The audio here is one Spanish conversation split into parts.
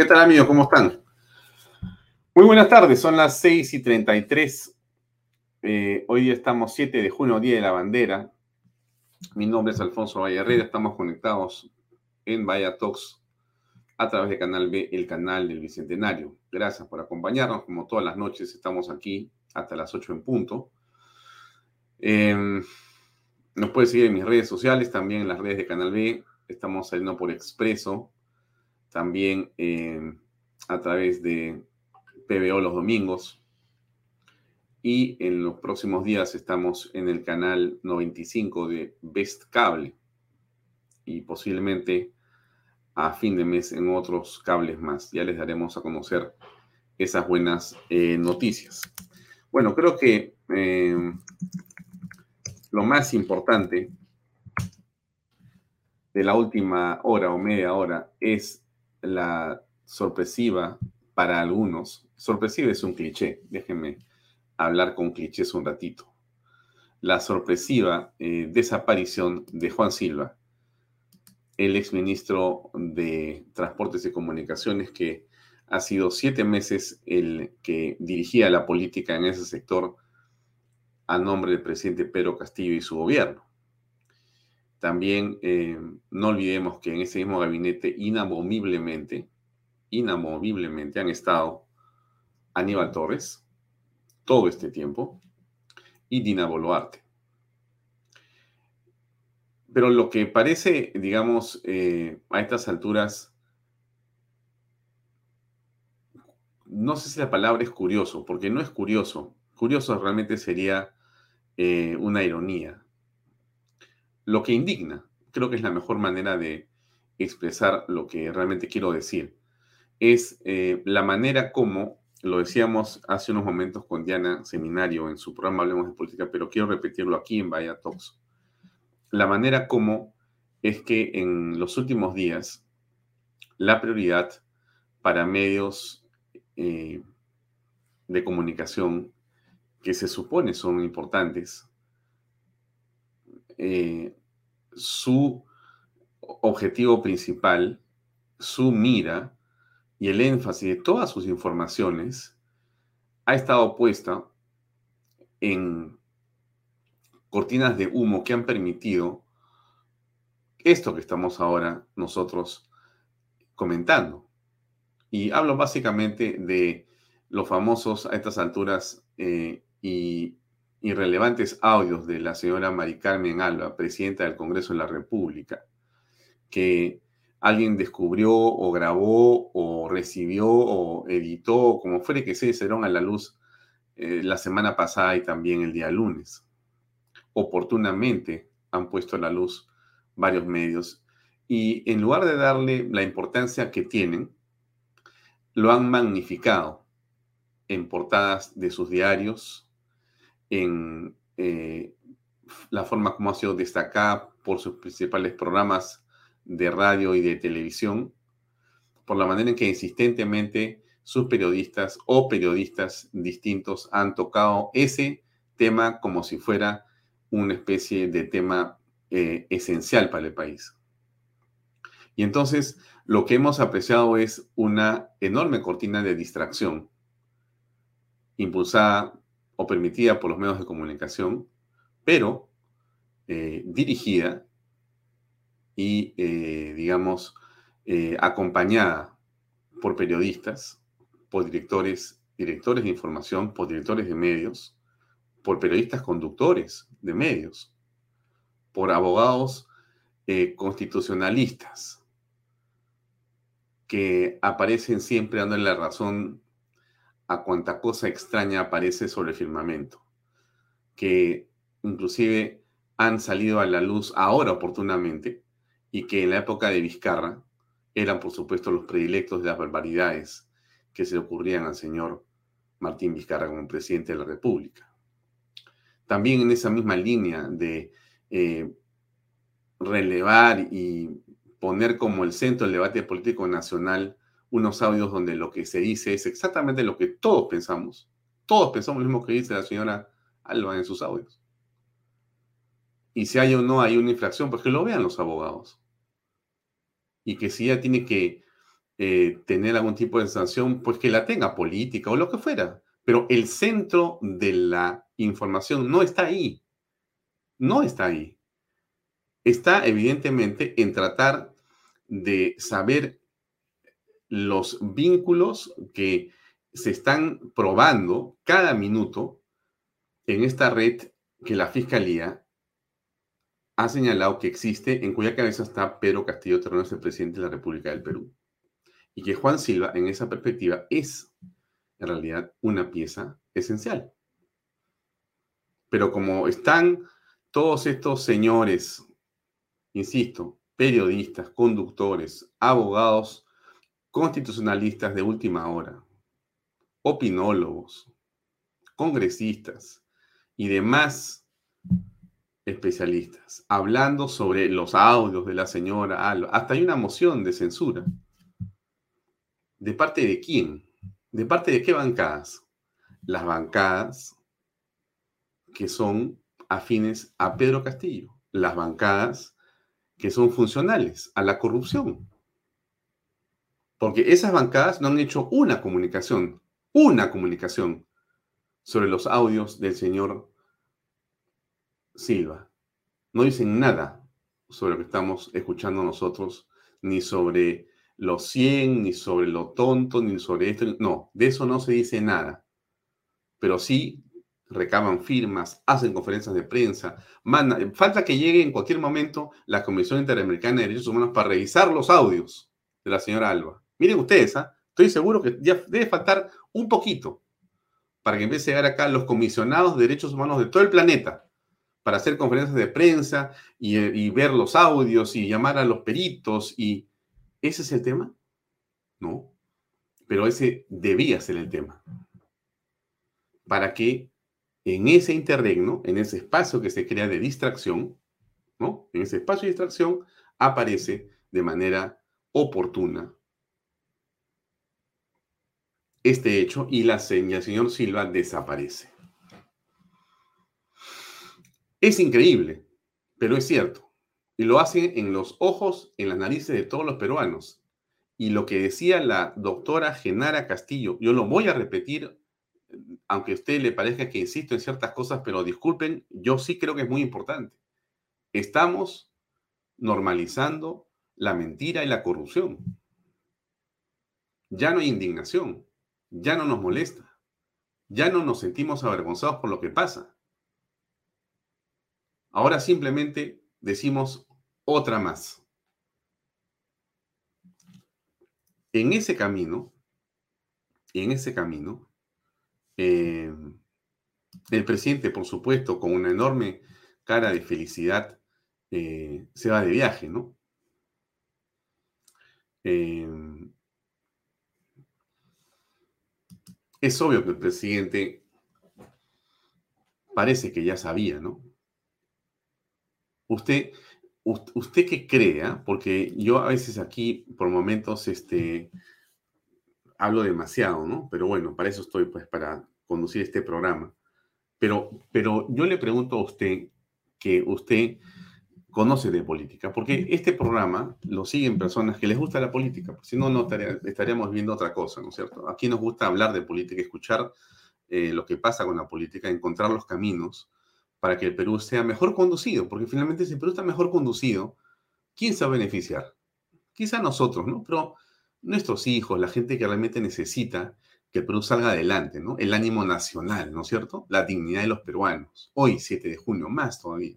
¿Qué tal, amigos? ¿Cómo están? Muy buenas tardes, son las 6 y 33. Eh, hoy estamos 7 de junio, Día de la Bandera. Mi nombre es Alfonso Vallarrera, estamos conectados en Vaya Talks a través de Canal B, el canal del Bicentenario. Gracias por acompañarnos, como todas las noches estamos aquí hasta las 8 en punto. Em, nos puede seguir en mis redes sociales, también en las redes de Canal B. Estamos saliendo por Expreso, también eh, a través de PBO los domingos. Y en los próximos días estamos en el canal 95 de Best Cable y posiblemente a fin de mes en otros cables más. Ya les daremos a conocer esas buenas eh, noticias. Bueno, creo que eh, lo más importante de la última hora o media hora es la sorpresiva para algunos, sorpresiva es un cliché, déjenme hablar con clichés un ratito. La sorpresiva eh, desaparición de Juan Silva, el exministro de Transportes y Comunicaciones que ha sido siete meses el que dirigía la política en ese sector a nombre del presidente Pedro Castillo y su gobierno. También eh, no olvidemos que en ese mismo gabinete inamoviblemente, inamoviblemente han estado Aníbal Torres todo este tiempo y Dina Boluarte. Pero lo que parece, digamos, eh, a estas alturas, no sé si la palabra es curioso, porque no es curioso. Curioso realmente sería eh, una ironía lo que indigna. Creo que es la mejor manera de expresar lo que realmente quiero decir. Es eh, la manera como, lo decíamos hace unos momentos con Diana Seminario en su programa Hablemos de Política, pero quiero repetirlo aquí en Vaya Talks. La manera como es que en los últimos días la prioridad para medios eh, de comunicación que se supone son importantes, eh, su objetivo principal, su mira y el énfasis de todas sus informaciones ha estado puesta en cortinas de humo que han permitido esto que estamos ahora nosotros comentando. Y hablo básicamente de los famosos a estas alturas eh, y irrelevantes audios de la señora Mari Carmen Alba, presidenta del Congreso de la República, que alguien descubrió o grabó o recibió o editó, como fuere que se dieron a la luz eh, la semana pasada y también el día lunes. Oportunamente han puesto a la luz varios medios y en lugar de darle la importancia que tienen, lo han magnificado en portadas de sus diarios, en eh, la forma como ha sido destacada por sus principales programas de radio y de televisión, por la manera en que insistentemente sus periodistas o periodistas distintos han tocado ese tema como si fuera una especie de tema eh, esencial para el país. Y entonces lo que hemos apreciado es una enorme cortina de distracción impulsada o permitida por los medios de comunicación, pero eh, dirigida y, eh, digamos, eh, acompañada por periodistas, por directores, directores de información, por directores de medios, por periodistas conductores de medios, por abogados constitucionalistas que aparecen siempre dando la razón a cuanta cosa extraña aparece sobre el firmamento, que inclusive han salido a la luz ahora oportunamente y que en la época de Vizcarra eran, por supuesto, los predilectos de las barbaridades que se le ocurrían al señor Martín Vizcarra como presidente de la República. También en esa misma línea de eh, relevar y poner como el centro del debate político nacional unos audios donde lo que se dice es exactamente lo que todos pensamos. Todos pensamos lo mismo que dice la señora Alba en sus audios. Y si hay o no hay una infracción, pues que lo vean los abogados. Y que si ella tiene que eh, tener algún tipo de sanción, pues que la tenga política o lo que fuera. Pero el centro de la información no está ahí. No está ahí está evidentemente en tratar de saber los vínculos que se están probando cada minuto en esta red que la Fiscalía ha señalado que existe, en cuya cabeza está Pedro Castillo Terrones, el presidente de la República del Perú. Y que Juan Silva, en esa perspectiva, es en realidad una pieza esencial. Pero como están todos estos señores insisto, periodistas, conductores, abogados, constitucionalistas de última hora, opinólogos, congresistas y demás especialistas, hablando sobre los audios de la señora. Hasta hay una moción de censura. ¿De parte de quién? ¿De parte de qué bancadas? Las bancadas que son afines a Pedro Castillo. Las bancadas que son funcionales a la corrupción. Porque esas bancadas no han hecho una comunicación, una comunicación sobre los audios del señor Silva. No dicen nada sobre lo que estamos escuchando nosotros, ni sobre los 100, ni sobre lo tonto, ni sobre esto. No, de eso no se dice nada. Pero sí recaban firmas, hacen conferencias de prensa, mandan, falta que llegue en cualquier momento la Comisión Interamericana de Derechos Humanos para revisar los audios de la señora Alba. Miren ustedes, ¿ah? estoy seguro que ya debe faltar un poquito para que empiece a llegar acá los comisionados de derechos humanos de todo el planeta para hacer conferencias de prensa y, y ver los audios y llamar a los peritos y ese es el tema. No, pero ese debía ser el tema. Para que en ese interregno, en ese espacio que se crea de distracción, ¿no? En ese espacio de distracción aparece de manera oportuna este hecho y la seña, señor Silva, desaparece. Es increíble, pero es cierto. Y lo hacen en los ojos, en las narices de todos los peruanos. Y lo que decía la doctora Genara Castillo, yo lo voy a repetir aunque a usted le parezca que insisto en ciertas cosas, pero disculpen, yo sí creo que es muy importante. Estamos normalizando la mentira y la corrupción. Ya no hay indignación, ya no nos molesta, ya no nos sentimos avergonzados por lo que pasa. Ahora simplemente decimos otra más. En ese camino, en ese camino, eh, el presidente, por supuesto, con una enorme cara de felicidad, eh, se va de viaje, ¿no? Eh, es obvio que el presidente parece que ya sabía, ¿no? Usted, usted que crea, porque yo a veces aquí por momentos este, hablo demasiado, ¿no? Pero bueno, para eso estoy, pues, para conducir este programa. Pero, pero yo le pregunto a usted que usted conoce de política, porque este programa lo siguen personas que les gusta la política, si no, no estaríamos viendo otra cosa, ¿no es cierto? Aquí nos gusta hablar de política, escuchar eh, lo que pasa con la política, encontrar los caminos para que el Perú sea mejor conducido, porque finalmente si el Perú está mejor conducido, ¿quién se va a beneficiar? Quizá nosotros, ¿no? Pero nuestros hijos, la gente que realmente necesita que el Perú salga adelante, ¿no? El ánimo nacional, ¿no es cierto? La dignidad de los peruanos. Hoy, 7 de junio, más todavía.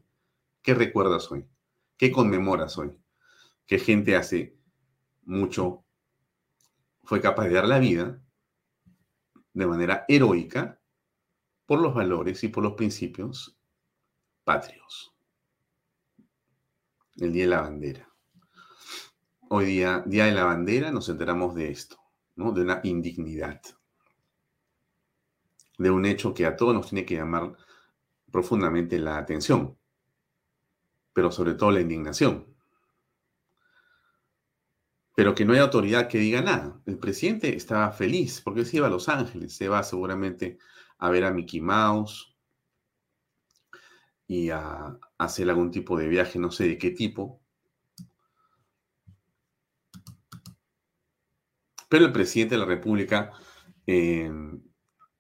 ¿Qué recuerdas hoy? ¿Qué conmemoras hoy? ¿Qué gente hace mucho fue capaz de dar la vida de manera heroica por los valores y por los principios patrios. El Día de la Bandera. Hoy día, Día de la Bandera, nos enteramos de esto, ¿no? De una indignidad. De un hecho que a todos nos tiene que llamar profundamente la atención, pero sobre todo la indignación. Pero que no hay autoridad que diga nada. El presidente estaba feliz porque se iba a Los Ángeles, se va seguramente a ver a Mickey Mouse y a, hacer algún tipo de viaje, no sé de qué tipo. Pero el presidente de la República em,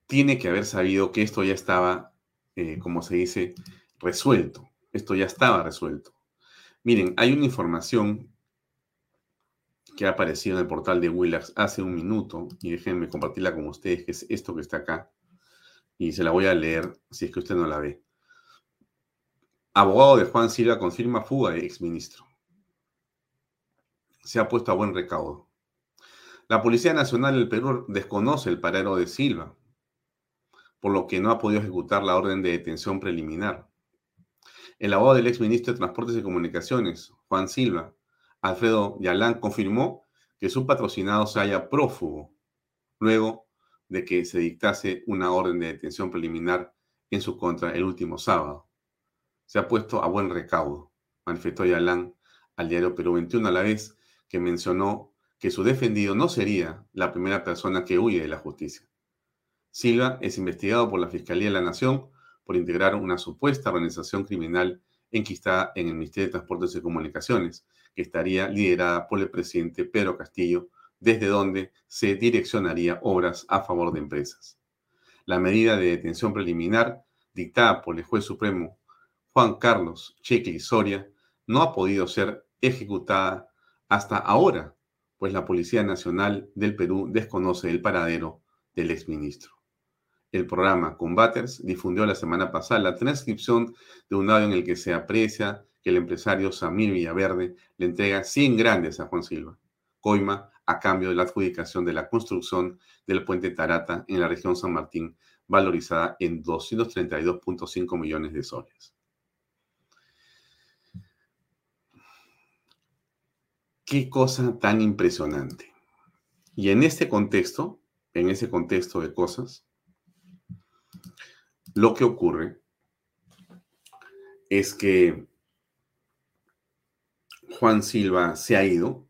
tiene que haber sabido que esto ya estaba, eh, como se dice, resuelto. Esto ya estaba resuelto. Miren, hay una información que ha aparecido en el portal de Willax hace un minuto, y déjenme compartirla con ustedes, que es esto que está acá y se la voy a leer si es que usted no la ve. Abogado de Juan Silva confirma fuga de exministro. Se ha puesto a buen recaudo. La Policía Nacional del Perú desconoce el paradero de Silva, por lo que no ha podido ejecutar la orden de detención preliminar. El abogado del exministro de Transportes y Comunicaciones, Juan Silva, Alfredo Yalán, confirmó que su patrocinado se haya prófugo. Luego de que se dictase una orden de detención preliminar en su contra el último sábado. Se ha puesto a buen recaudo, manifestó Yalán al diario Perú 21 a la vez que mencionó que su defendido no sería la primera persona que huye de la justicia. Silva es investigado por la Fiscalía de la Nación por integrar una supuesta organización criminal enquistada en el Ministerio de Transportes y Comunicaciones, que estaría liderada por el presidente Pedro Castillo desde donde se direccionaría obras a favor de empresas. La medida de detención preliminar dictada por el juez supremo Juan Carlos Chequi Soria no ha podido ser ejecutada hasta ahora, pues la Policía Nacional del Perú desconoce el paradero del exministro. El programa Combaters difundió la semana pasada la transcripción de un audio en el que se aprecia que el empresario Samir Villaverde le entrega 100 grandes a Juan Silva. Coima a cambio de la adjudicación de la construcción del puente Tarata en la región San Martín, valorizada en 232.5 millones de soles. Qué cosa tan impresionante. Y en este contexto, en ese contexto de cosas, lo que ocurre es que Juan Silva se ha ido,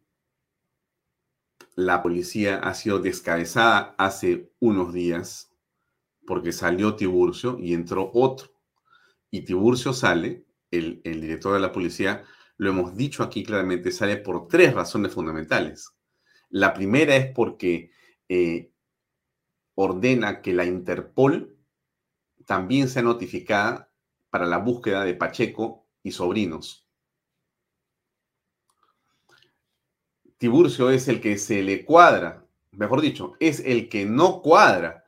la policía ha sido descabezada hace unos días porque salió Tiburcio y entró otro. Y Tiburcio sale, el, director de la policía, lo hemos dicho aquí claramente, sale por tres razones fundamentales. La primera es porque eh, ordena que la Interpol también sea notificada para la búsqueda de Pacheco y sobrinos. Tiburcio es el que se le cuadra, mejor dicho, es el que no cuadra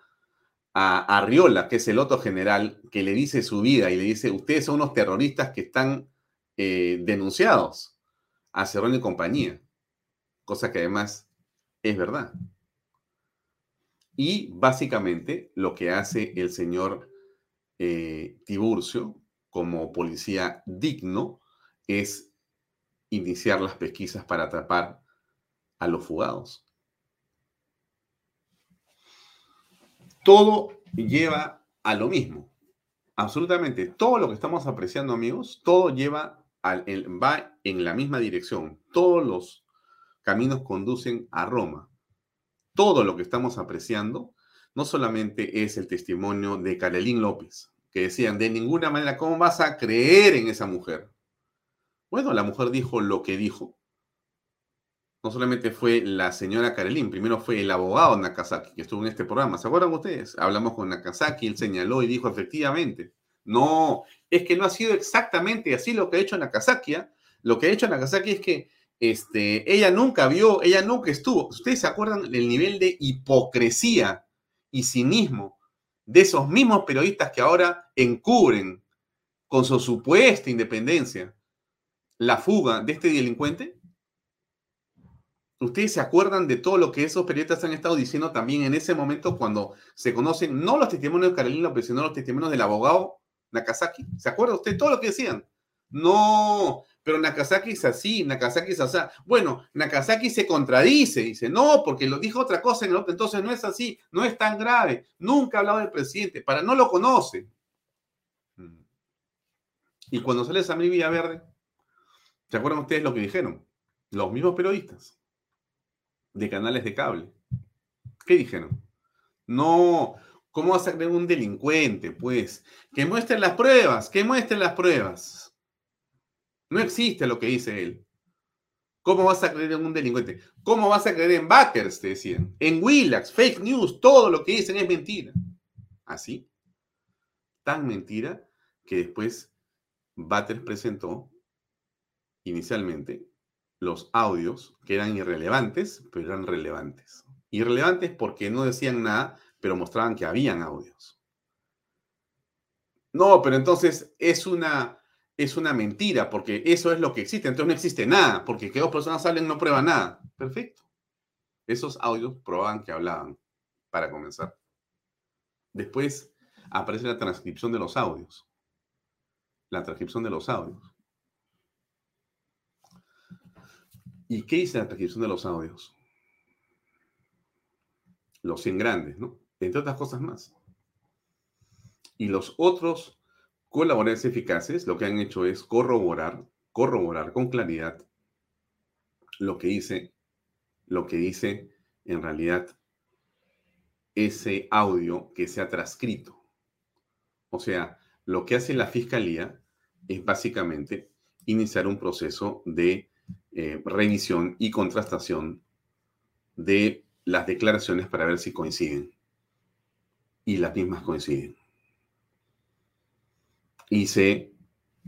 a Arriola, que es el otro general, que le dice su vida y le dice, ustedes son unos terroristas que están eh, denunciados a Cerrón y compañía, cosa que además es verdad. Y básicamente lo que hace el señor eh, Tiburcio como policía digno es iniciar las pesquisas para atrapar a los fugados. Todo lleva a lo mismo. Absolutamente todo lo que estamos apreciando, amigos, todo lleva al, va en la misma dirección. Todos los caminos conducen a Roma. Todo lo que estamos apreciando no solamente es el testimonio de Carolín López, que decían, de ninguna manera, ¿cómo vas a creer en esa mujer? Bueno, la mujer dijo lo que dijo, no solamente fue la señora Karelin, primero fue el abogado Nakazaki que estuvo en este programa. ¿Se acuerdan ustedes? Hablamos con Nakazaki, él señaló y dijo efectivamente, no, es que no ha sido exactamente así lo que ha hecho Nakazaki. ¿ah? Lo que ha hecho Nakazaki es que este, ella nunca vio, ella nunca estuvo. ¿Ustedes se acuerdan del nivel de hipocresía y cinismo de esos mismos periodistas que ahora encubren con su supuesta independencia la fuga de este delincuente? ¿Ustedes se acuerdan de todo lo que esos periodistas han estado diciendo también en ese momento cuando se conocen no los testimonios de Carolina López, sino los testimonios del abogado Nakazaki? ¿Se acuerda usted todo lo que decían? No, pero Nakazaki es así, Nakazaki es así. Bueno, Nakazaki se contradice, dice, no, porque lo dijo otra cosa en el otro, entonces no es así, no es tan grave, nunca ha hablado del presidente, para no lo conoce. Mm. Y cuando sale Samir Villaverde, ¿se acuerdan ustedes lo que dijeron? Los mismos periodistas de canales de cable. ¿Qué dijeron? No, ¿cómo vas a creer un delincuente? Pues, que muestren las pruebas, que muestren las pruebas. No existe lo que dice él. ¿Cómo vas a creer en un delincuente? ¿Cómo vas a creer en backers? Te decían. En Willax, fake news, todo lo que dicen es mentira. Así. Tan mentira que después Batters presentó inicialmente los audios que eran irrelevantes, pero eran relevantes. Irrelevantes porque no decían nada, pero mostraban que habían audios. No, pero entonces es una, es una mentira, porque eso es lo que existe. Entonces no existe nada, porque que dos personas hablen no prueba nada. Perfecto. Esos audios probaban que hablaban, para comenzar. Después aparece la transcripción de los audios. La transcripción de los audios. ¿Y qué dice la transcripción de los audios? Los 100 grandes, ¿no? Entre otras cosas más. Y los otros colaboradores eficaces lo que han hecho es corroborar, corroborar con claridad lo que dice, lo que dice en realidad ese audio que se ha transcrito. O sea, lo que hace la fiscalía es básicamente iniciar un proceso de eh, revisión y contrastación de las declaraciones para ver si coinciden. Y las mismas coinciden. Y se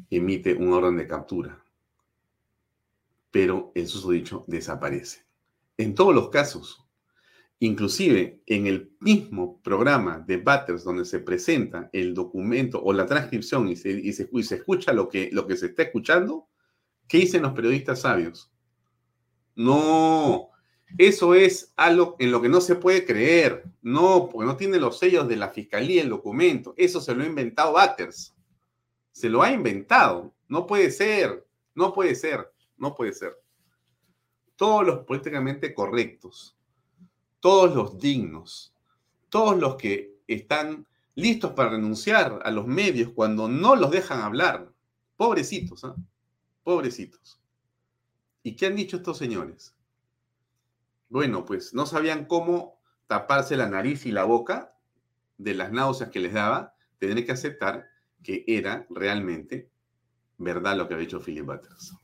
emite un orden de captura. Pero el susodicho desaparece. En todos los casos, inclusive en el mismo programa de Batters donde se presenta el documento o la transcripción y se, y se, escucha lo que, lo que se está escuchando, ¿Qué dicen los periodistas sabios? No, eso es algo en lo que no se puede creer. No, porque no tiene los sellos de la fiscalía el documento. Eso se lo ha inventado Batters. Se lo ha inventado. No puede ser, no puede ser, no puede ser. Todos los políticamente correctos, todos los dignos, todos los que están listos para renunciar a los medios cuando no los dejan hablar. Pobrecitos, ¿ah? Pobrecitos. ¿Y qué han dicho estos señores? Bueno, pues no sabían cómo taparse la nariz y la boca de las náuseas que les daba, tendré que aceptar que era realmente verdad lo que había dicho Philip Butters.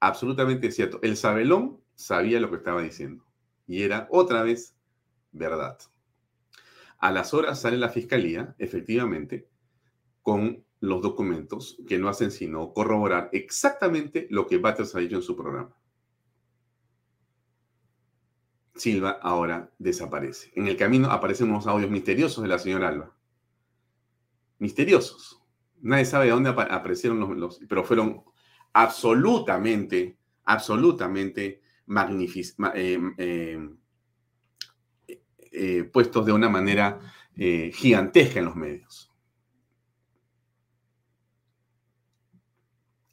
Absolutamente cierto. El sabelón sabía lo que estaba diciendo y era otra vez verdad. A las horas sale la fiscalía, efectivamente, con los documentos que no hacen sino corroborar exactamente lo que Batters ha dicho en su programa. Silva ahora desaparece. En el camino aparecen unos audios misteriosos de la señora Alba. Misteriosos. Nadie sabe de dónde aparecieron los, pero fueron absolutamente, absolutamente eh, eh, eh, puestos de una manera gigantesca en los medios.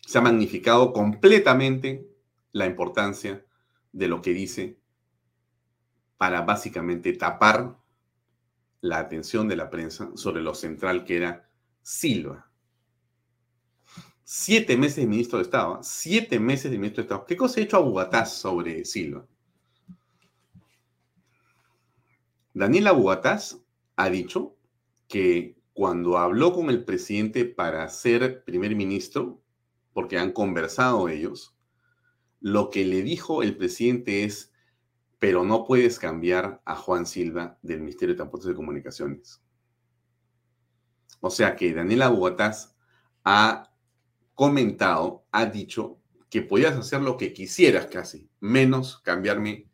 se ha magnificado completamente la importancia de lo que dice para básicamente tapar la atención de la prensa sobre lo central que era Silva. Siete meses de ministro de Estado, siete meses de ministro de Estado. ¿Qué cosa ha hecho Abugataz sobre Silva? Daniel Abugataz ha dicho que cuando habló con el presidente para ser primer ministro, porque han conversado ellos, lo que le dijo el presidente es, pero no puedes cambiar a Juan Silva del Ministerio de Transportes y Comunicaciones. O sea que Daniela Bogotás ha comentado, ha dicho que podías hacer lo que quisieras casi, menos cambiarme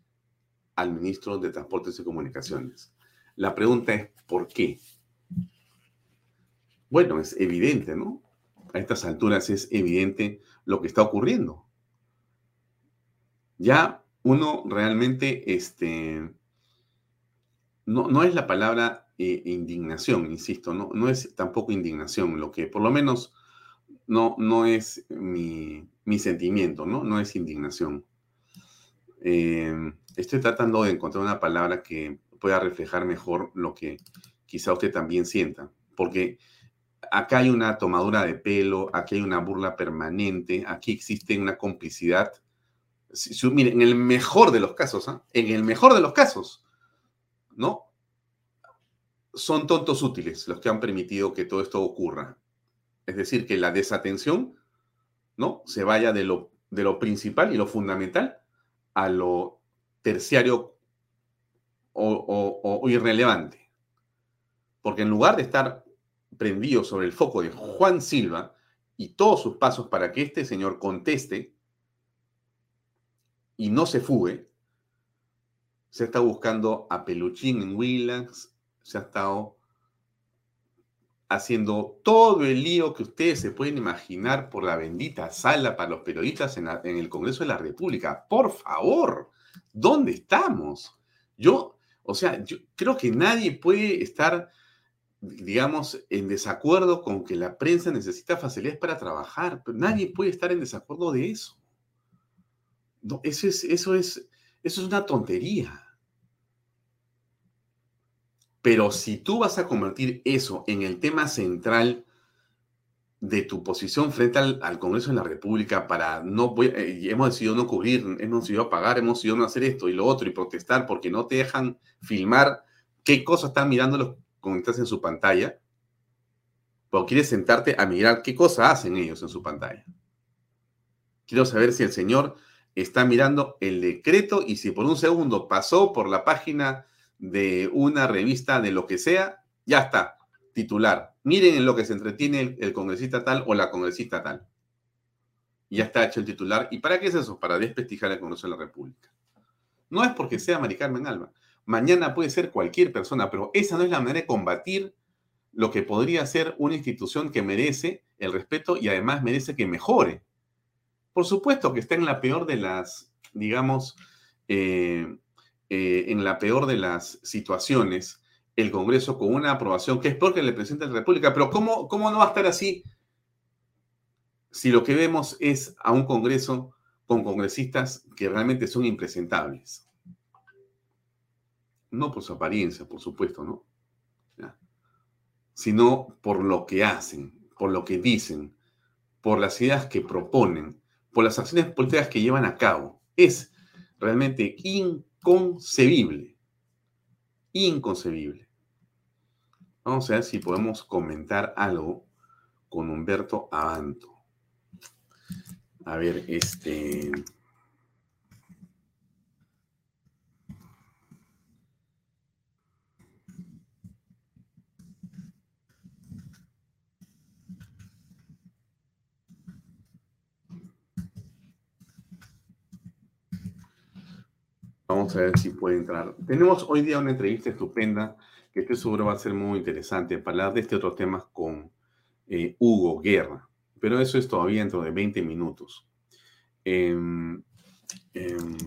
al ministro de Transportes y Comunicaciones. La pregunta es, ¿por qué? Bueno, es evidente, ¿no? A estas alturas es evidente lo que está ocurriendo. Ya uno realmente, este, no, no es la palabra eh, indignación, insisto, no, no es tampoco indignación, lo que por lo menos no, no es mi, sentimiento, ¿no? No es indignación. Em, estoy tratando de encontrar una palabra que pueda reflejar mejor lo que quizá usted también sienta, porque acá hay una tomadura de pelo, aquí hay una burla permanente, aquí existe una complicidad. Mire, en el mejor de los casos, ¿ah? en el mejor de los casos, ¿no? Son tontos útiles los que han permitido que todo esto ocurra. Es decir, que la desatención, ¿no? Se vaya de lo, de lo principal y lo fundamental a lo terciario o, irrelevante. Porque en lugar de estar prendido sobre el foco de Juan Silva y todos sus pasos para que este señor conteste y no se fugue, se está buscando a Peluchín en Willax, se ha estado haciendo todo el lío que ustedes se pueden imaginar por la bendita sala para los periodistas en, el Congreso de la República. Por favor, ¿dónde estamos? Yo, o sea, yo creo que nadie puede estar, digamos, en desacuerdo con que la prensa necesita facilidades para trabajar, pero nadie puede estar en desacuerdo de eso. No, eso es, eso es, eso es una tontería. Pero si tú vas a convertir eso en el tema central de tu posición frente al, Congreso de la República para no, eh, hemos decidido no cubrir, hemos decidido pagar, hemos decidido no hacer esto y lo otro y protestar porque no te dejan filmar qué cosas están mirando los en su pantalla, o quieres sentarte a mirar qué cosas hacen ellos en su pantalla. Quiero saber si el señor está mirando el decreto y si por un segundo pasó por la página de una revista de lo que sea, ya está, titular. Miren en lo que se entretiene el, congresista tal o la congresista tal. ya está hecho el titular. ¿Y para qué es eso? Para desprestigiar el Congreso de la República. No es porque sea Mari Carmen Alba. Mañana puede ser cualquier persona, pero esa no es la manera de combatir lo que podría ser una institución que merece el respeto y además merece que mejore. Por supuesto que está en la peor de las, digamos, eh, eh, en la peor de las situaciones, el Congreso con una aprobación que es porque le presenta la República. Pero ¿cómo, ¿cómo no va a estar así si lo que vemos es a un Congreso con congresistas que realmente son impresentables? No por su apariencia, por supuesto, ¿no? Sino por lo que hacen, por lo que dicen, por las ideas que proponen, por las acciones políticas que llevan a cabo. Es realmente inconcebible. Inconcebible. Vamos a ver si podemos comentar algo con Humberto Abanto. A ver, este... Vamos a ver si puede entrar. Tenemos hoy día una entrevista estupenda que estoy seguro va a ser muy interesante para hablar de este otro tema con eh, Hugo Guerra. Pero eso es todavía dentro de 20 minutos. Em, em,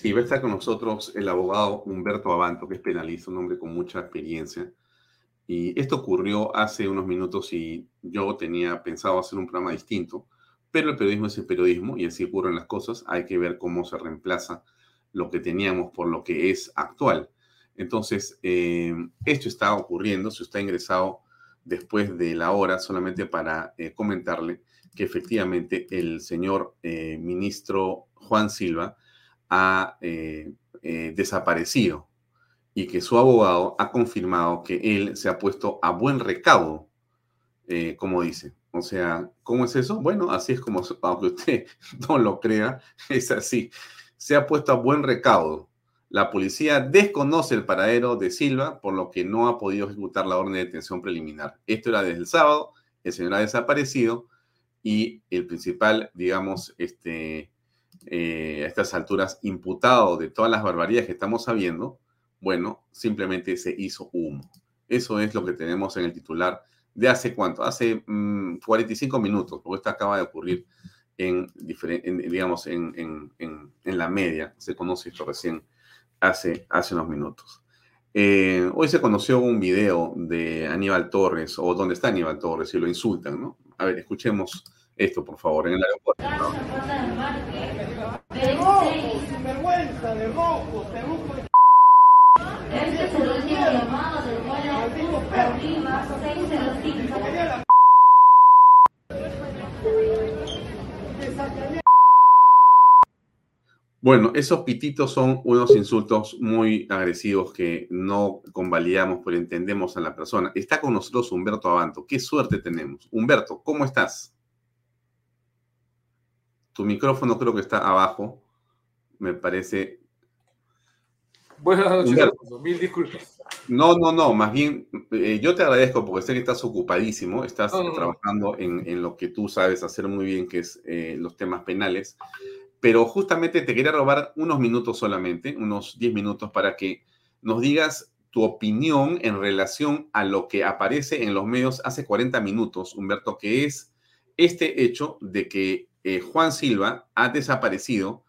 Sí, va a estar con nosotros el abogado Humberto Abanto, que es penalista, un hombre con mucha experiencia. Y esto ocurrió hace unos minutos y yo tenía pensado hacer un programa distinto, pero el periodismo es el periodismo y así ocurren las cosas. Hay que ver cómo se reemplaza lo que teníamos por lo que es actual. Entonces, eh, esto está ocurriendo. Si usted ha ingresado después de la hora, solamente para eh, comentarle que efectivamente el señor eh, ministro Juan Silva ha eh, eh, desaparecido y que su abogado ha confirmado que él se ha puesto a buen recaudo, eh, como dice, O sea, ¿cómo es eso? Bueno, así es como, aunque usted no lo crea, es así. Se ha puesto a buen recaudo. La policía desconoce el paradero de Silva, por lo que no ha podido ejecutar la orden de detención preliminar. Esto era desde el sábado, el señor ha desaparecido y el principal, digamos, este, eh, a estas alturas, imputado de todas las barbaridades que estamos sabiendo, bueno, simplemente se hizo humo. Eso es lo que tenemos en el titular de hace cuánto, hace 45 mm, minutos, porque esto acaba de ocurrir en, digamos, en, la media, se conoce esto recién hace, hace unos minutos. Eh, hoy se conoció un video de Aníbal Torres, o donde está Aníbal Torres, y lo insultan, ¿no? A ver, escuchemos esto, por favor, en el aeropuerto. De vergüenza, de rojo, de Este es el último llamado del arriba, 605. Bueno, esos pititos son unos insultos muy agresivos que no convalidamos, pero entendemos a la persona. Está con nosotros Humberto Abanto. Qué suerte tenemos. Humberto, ¿cómo estás? Tu micrófono creo que está abajo. Me parece. Buenas noches, mil disculpas. No, no, no, más bien eh, yo te agradezco porque sé que estás ocupadísimo, estás trabajando en, lo que tú sabes hacer muy bien, que es eh, los temas penales, pero justamente te quería robar unos minutos solamente, unos 10 minutos para que nos digas tu opinión en relación a lo que aparece en los medios hace 40 minutos, Humberto, que es este hecho de que eh, Juan Silva ha desaparecido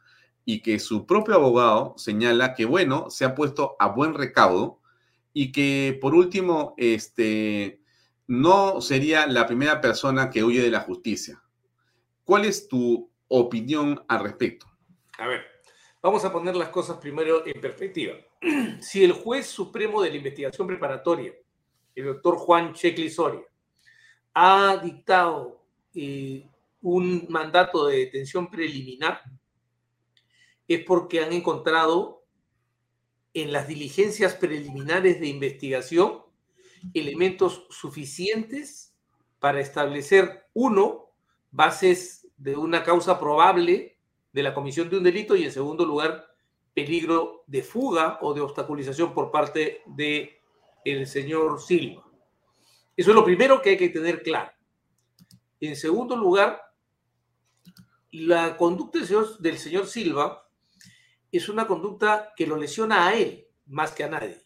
y que su propio abogado señala que, bueno, se ha puesto a buen recaudo y que, por último, este, no sería la primera persona que huye de la justicia. ¿Cuál es tu opinión al respecto? A ver, vamos a poner las cosas primero en perspectiva. Si el juez supremo de la investigación preparatoria, el doctor Juan Checli Soria, ha dictado eh, un mandato de detención preliminar es porque han encontrado en las diligencias preliminares de investigación elementos suficientes para establecer, uno, bases de una causa probable de la comisión de un delito y, en segundo lugar, peligro de fuga o de obstaculización por parte del el señor Silva. Eso es lo primero que hay que tener claro. En segundo lugar, la conducta del señor, Silva es una conducta que lo lesiona a él más que a nadie.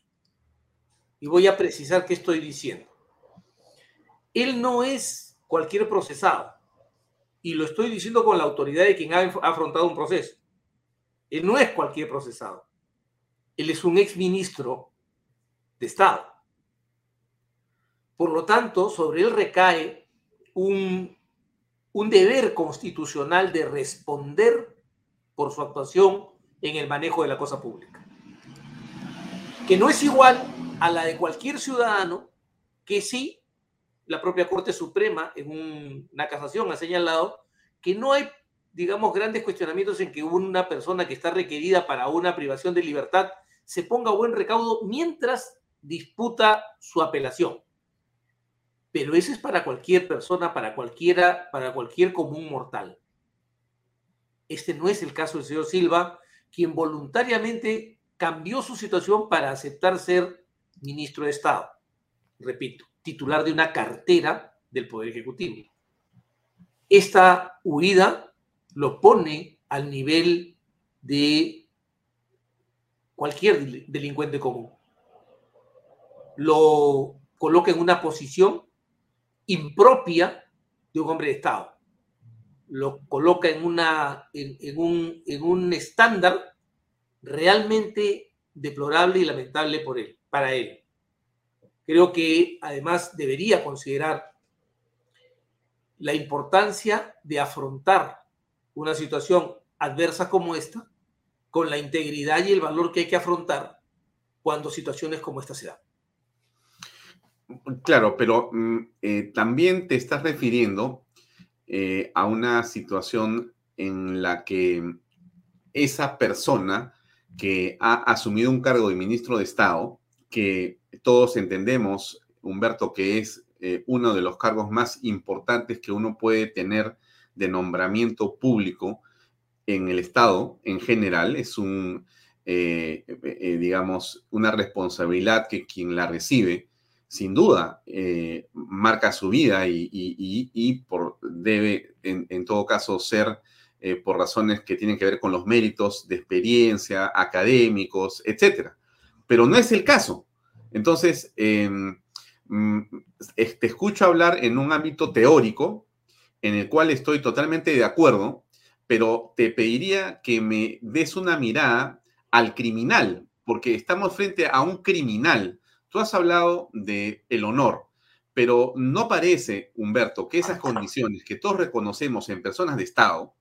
Y voy a precisar qué estoy diciendo. Él no es cualquier procesado. Y lo estoy diciendo con la autoridad de quien ha afrontado un proceso. Él no es cualquier procesado. Él es un exministro de Estado. Por lo tanto, sobre él recae un un deber constitucional de responder por su actuación en el manejo de la cosa pública. Que no es igual a la de cualquier ciudadano que sí, la propia Corte Suprema en una casación ha señalado que no hay, digamos, grandes cuestionamientos en que una persona que está requerida para una privación de libertad se ponga buen recaudo mientras disputa su apelación pero ese es para cualquier persona, para cualquiera, para cualquier común mortal. Este no es el caso del señor Silva, quien voluntariamente cambió su situación para aceptar ser ministro de Estado. Repito, titular de una cartera del Poder Ejecutivo. Esta huida lo pone al nivel de cualquier delincuente común. Lo coloca en una posición impropia de un hombre de Estado. Lo coloca en, una, en, un, en un estándar realmente deplorable y lamentable por él, para él. Creo que además debería considerar la importancia de afrontar una situación adversa como esta con la integridad y el valor que hay que afrontar cuando situaciones como esta se dan. Claro, pero mm, eh, también te estás refiriendo eh, a una situación en la que esa persona que ha asumido un cargo de ministro de Estado, que todos entendemos, Humberto, que es eh, uno de los cargos más importantes que uno puede tener de nombramiento público en el Estado en general. Es un, digamos, una responsabilidad que quien la recibe, sin duda, marca su vida y, debe, en, todo caso, ser por razones que tienen que ver con los méritos de experiencia, académicos, etc. Pero no es el caso. Entonces, em, mm, te escucho hablar en un ámbito teórico, en el cual estoy totalmente de acuerdo, pero te pediría que me des una mirada al criminal, porque estamos frente a un criminal. Tú has hablado de el honor, pero no parece, Humberto, que esas condiciones que todos reconocemos en personas de Estado,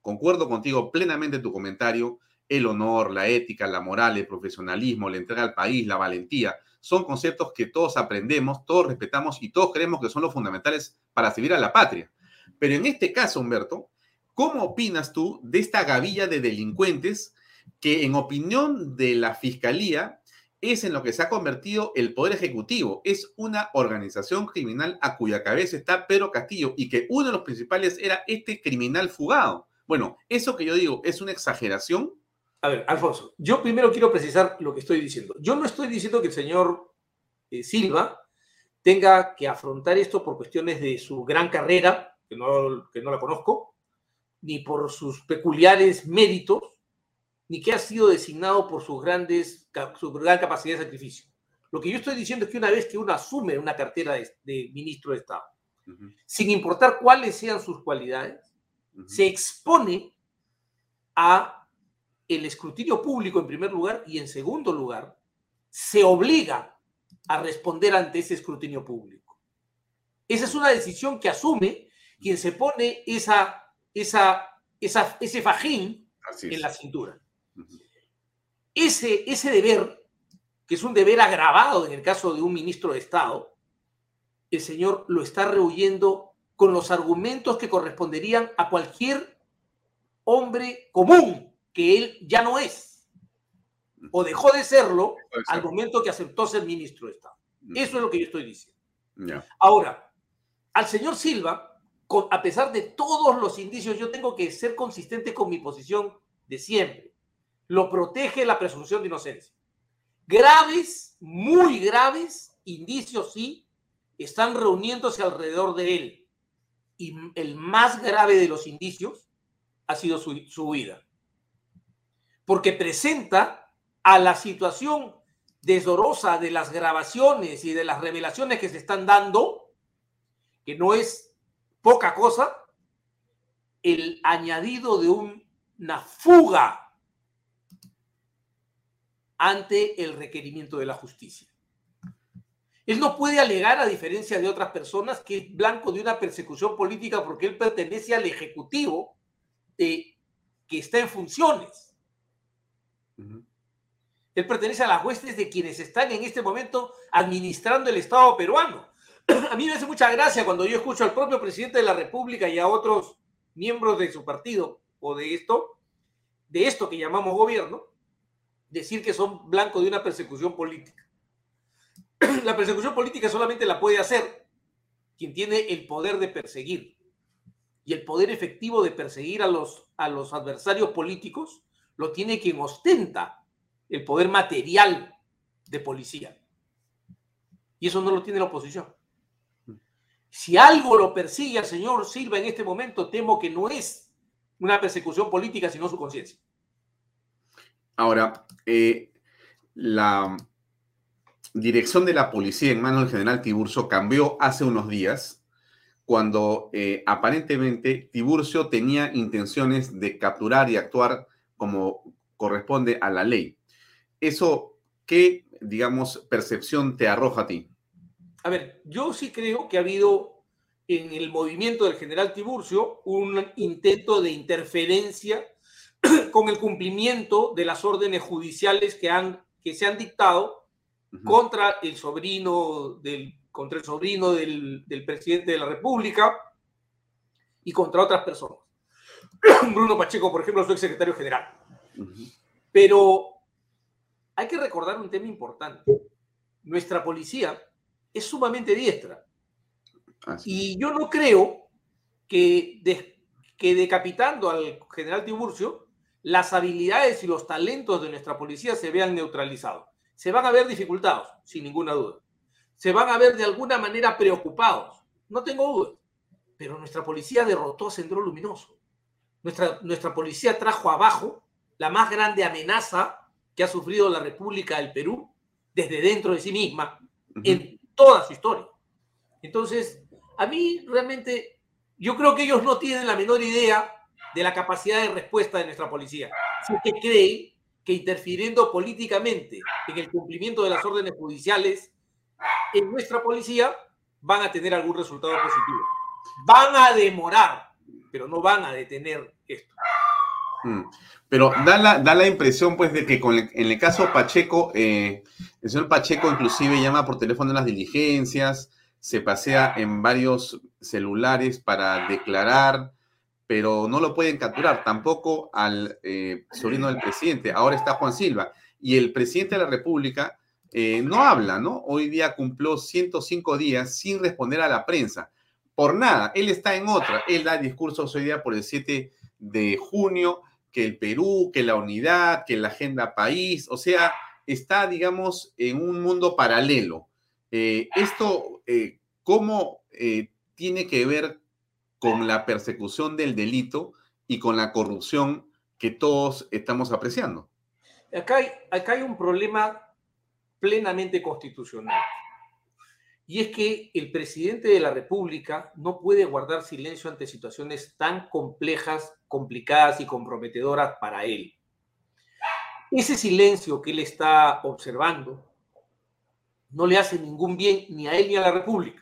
concuerdo contigo plenamente en tu comentario, el honor, la ética, la moral, el profesionalismo, la entrega al país, la valentía, son conceptos que todos aprendemos, todos respetamos y todos creemos que son los fundamentales para servir a la patria. Pero en este caso, Humberto, ¿cómo opinas tú de esta gavilla de delincuentes que en opinión de la Fiscalía es en lo que se ha convertido el Poder Ejecutivo? Es una organización criminal a cuya cabeza está Pedro Castillo y que uno de los principales era este criminal fugado. Bueno, eso que yo digo es una exageración a ver, Alfonso, yo primero quiero precisar lo que estoy diciendo. Yo no estoy diciendo que el señor eh, Silva tenga que afrontar esto por cuestiones de su gran carrera, que no, que no la conozco, ni por sus peculiares méritos, ni que ha sido designado por sus grandes, su gran capacidad de sacrificio. Lo que yo estoy diciendo es que una vez que uno asume una cartera de, ministro de Estado, sin importar cuáles sean sus cualidades, se expone a el escrutinio público en primer lugar y en segundo lugar, se obliga a responder ante ese escrutinio público. Esa es una decisión que asume quien se pone esa, esa, esa ese fajín en la cintura. Ese, ese deber, que es un deber agravado en el caso de un ministro de Estado, el señor lo está rehuyendo con los argumentos que corresponderían a cualquier hombre común que él ya no es o dejó de serlo al momento que aceptó ser ministro de Estado. Eso es lo que yo estoy diciendo. Ahora, al señor Silva, a pesar de todos los indicios, yo tengo que ser consistente con mi posición de siempre. Lo protege la presunción de inocencia. Graves, muy graves indicios, sí, están reuniéndose alrededor de él. Y el más grave de los indicios ha sido su, su huida porque presenta a la situación desdorosa de las grabaciones y de las revelaciones que se están dando, que no es poca cosa, el añadido de una fuga ante el requerimiento de la justicia. Él no puede alegar, a diferencia de otras personas, que es blanco de una persecución política porque él pertenece al Ejecutivo que está en funciones. Él pertenece a las huestes de quienes están en este momento administrando el Estado peruano. A mí me hace mucha gracia cuando yo escucho al propio presidente de la República y a otros miembros de su partido o de esto, de esto que llamamos gobierno, decir que son blancos de una persecución política. La persecución política solamente la puede hacer quien tiene el poder de perseguir. Y el poder efectivo de perseguir a los, a los adversarios políticos lo tiene quien ostenta el poder material de policía. Y eso no lo tiene la oposición. Si algo lo persigue al señor Silva en este momento, temo que no es una persecución política, sino su conciencia. Ahora, eh, la dirección de la policía en manos del general Tiburcio cambió hace unos días cuando eh, aparentemente Tiburcio tenía intenciones de capturar y actuar como corresponde a la ley. Eso, ¿qué, digamos, percepción te arroja a ti? A ver, yo sí creo que ha habido en el movimiento del general Tiburcio un intento de interferencia con el cumplimiento de las órdenes judiciales que, han, que se han dictado contra el sobrino del contra el sobrino del, del, presidente de la República y contra otras personas. Bruno Pacheco, por ejemplo, su secretario general. Pero hay que recordar un tema importante. Nuestra policía es sumamente diestra Y yo no creo que, que decapitando al general Tiburcio, las habilidades y los talentos de nuestra policía se vean neutralizados. Se van a ver dificultados, sin ninguna duda. Se van a ver de alguna manera preocupados, no tengo duda. Pero nuestra policía derrotó a Centro Luminoso. Nuestra, nuestra policía trajo abajo la más grande amenaza que ha sufrido la República del Perú desde dentro de sí misma en toda su historia. Entonces, a mí realmente, yo creo que ellos no tienen la menor idea de la capacidad de respuesta de nuestra policía. Si que creen que interfiriendo políticamente en el cumplimiento de las órdenes judiciales en nuestra policía van a tener algún resultado positivo. Van a demorar, pero no van a detener esto. Mm. Pero da la, da la impresión, pues, de que con en el caso Pacheco, eh, el señor Pacheco inclusive llama por teléfono en las diligencias, se pasea en varios celulares para declarar, pero no lo pueden capturar, tampoco al eh, sobrino del presidente. Ahora está Juan Silva. Y el presidente de la República eh, no habla, ¿no? Hoy día cumplió 105 días sin responder a la prensa. Por nada, él está en otra. Él da discursos hoy día por el 7 de junio, que el Perú, que la unidad, que la agenda país, o sea, está, digamos, en un mundo paralelo. Eh, esto, ¿cómo tiene que ver con la persecución del delito y con la corrupción que todos estamos apreciando. Acá hay, un problema plenamente constitucional. Y es que el presidente de la República no puede guardar silencio ante situaciones tan complejas, complicadas y comprometedoras para él. Ese silencio que él está observando no le hace ningún bien ni a él ni a la República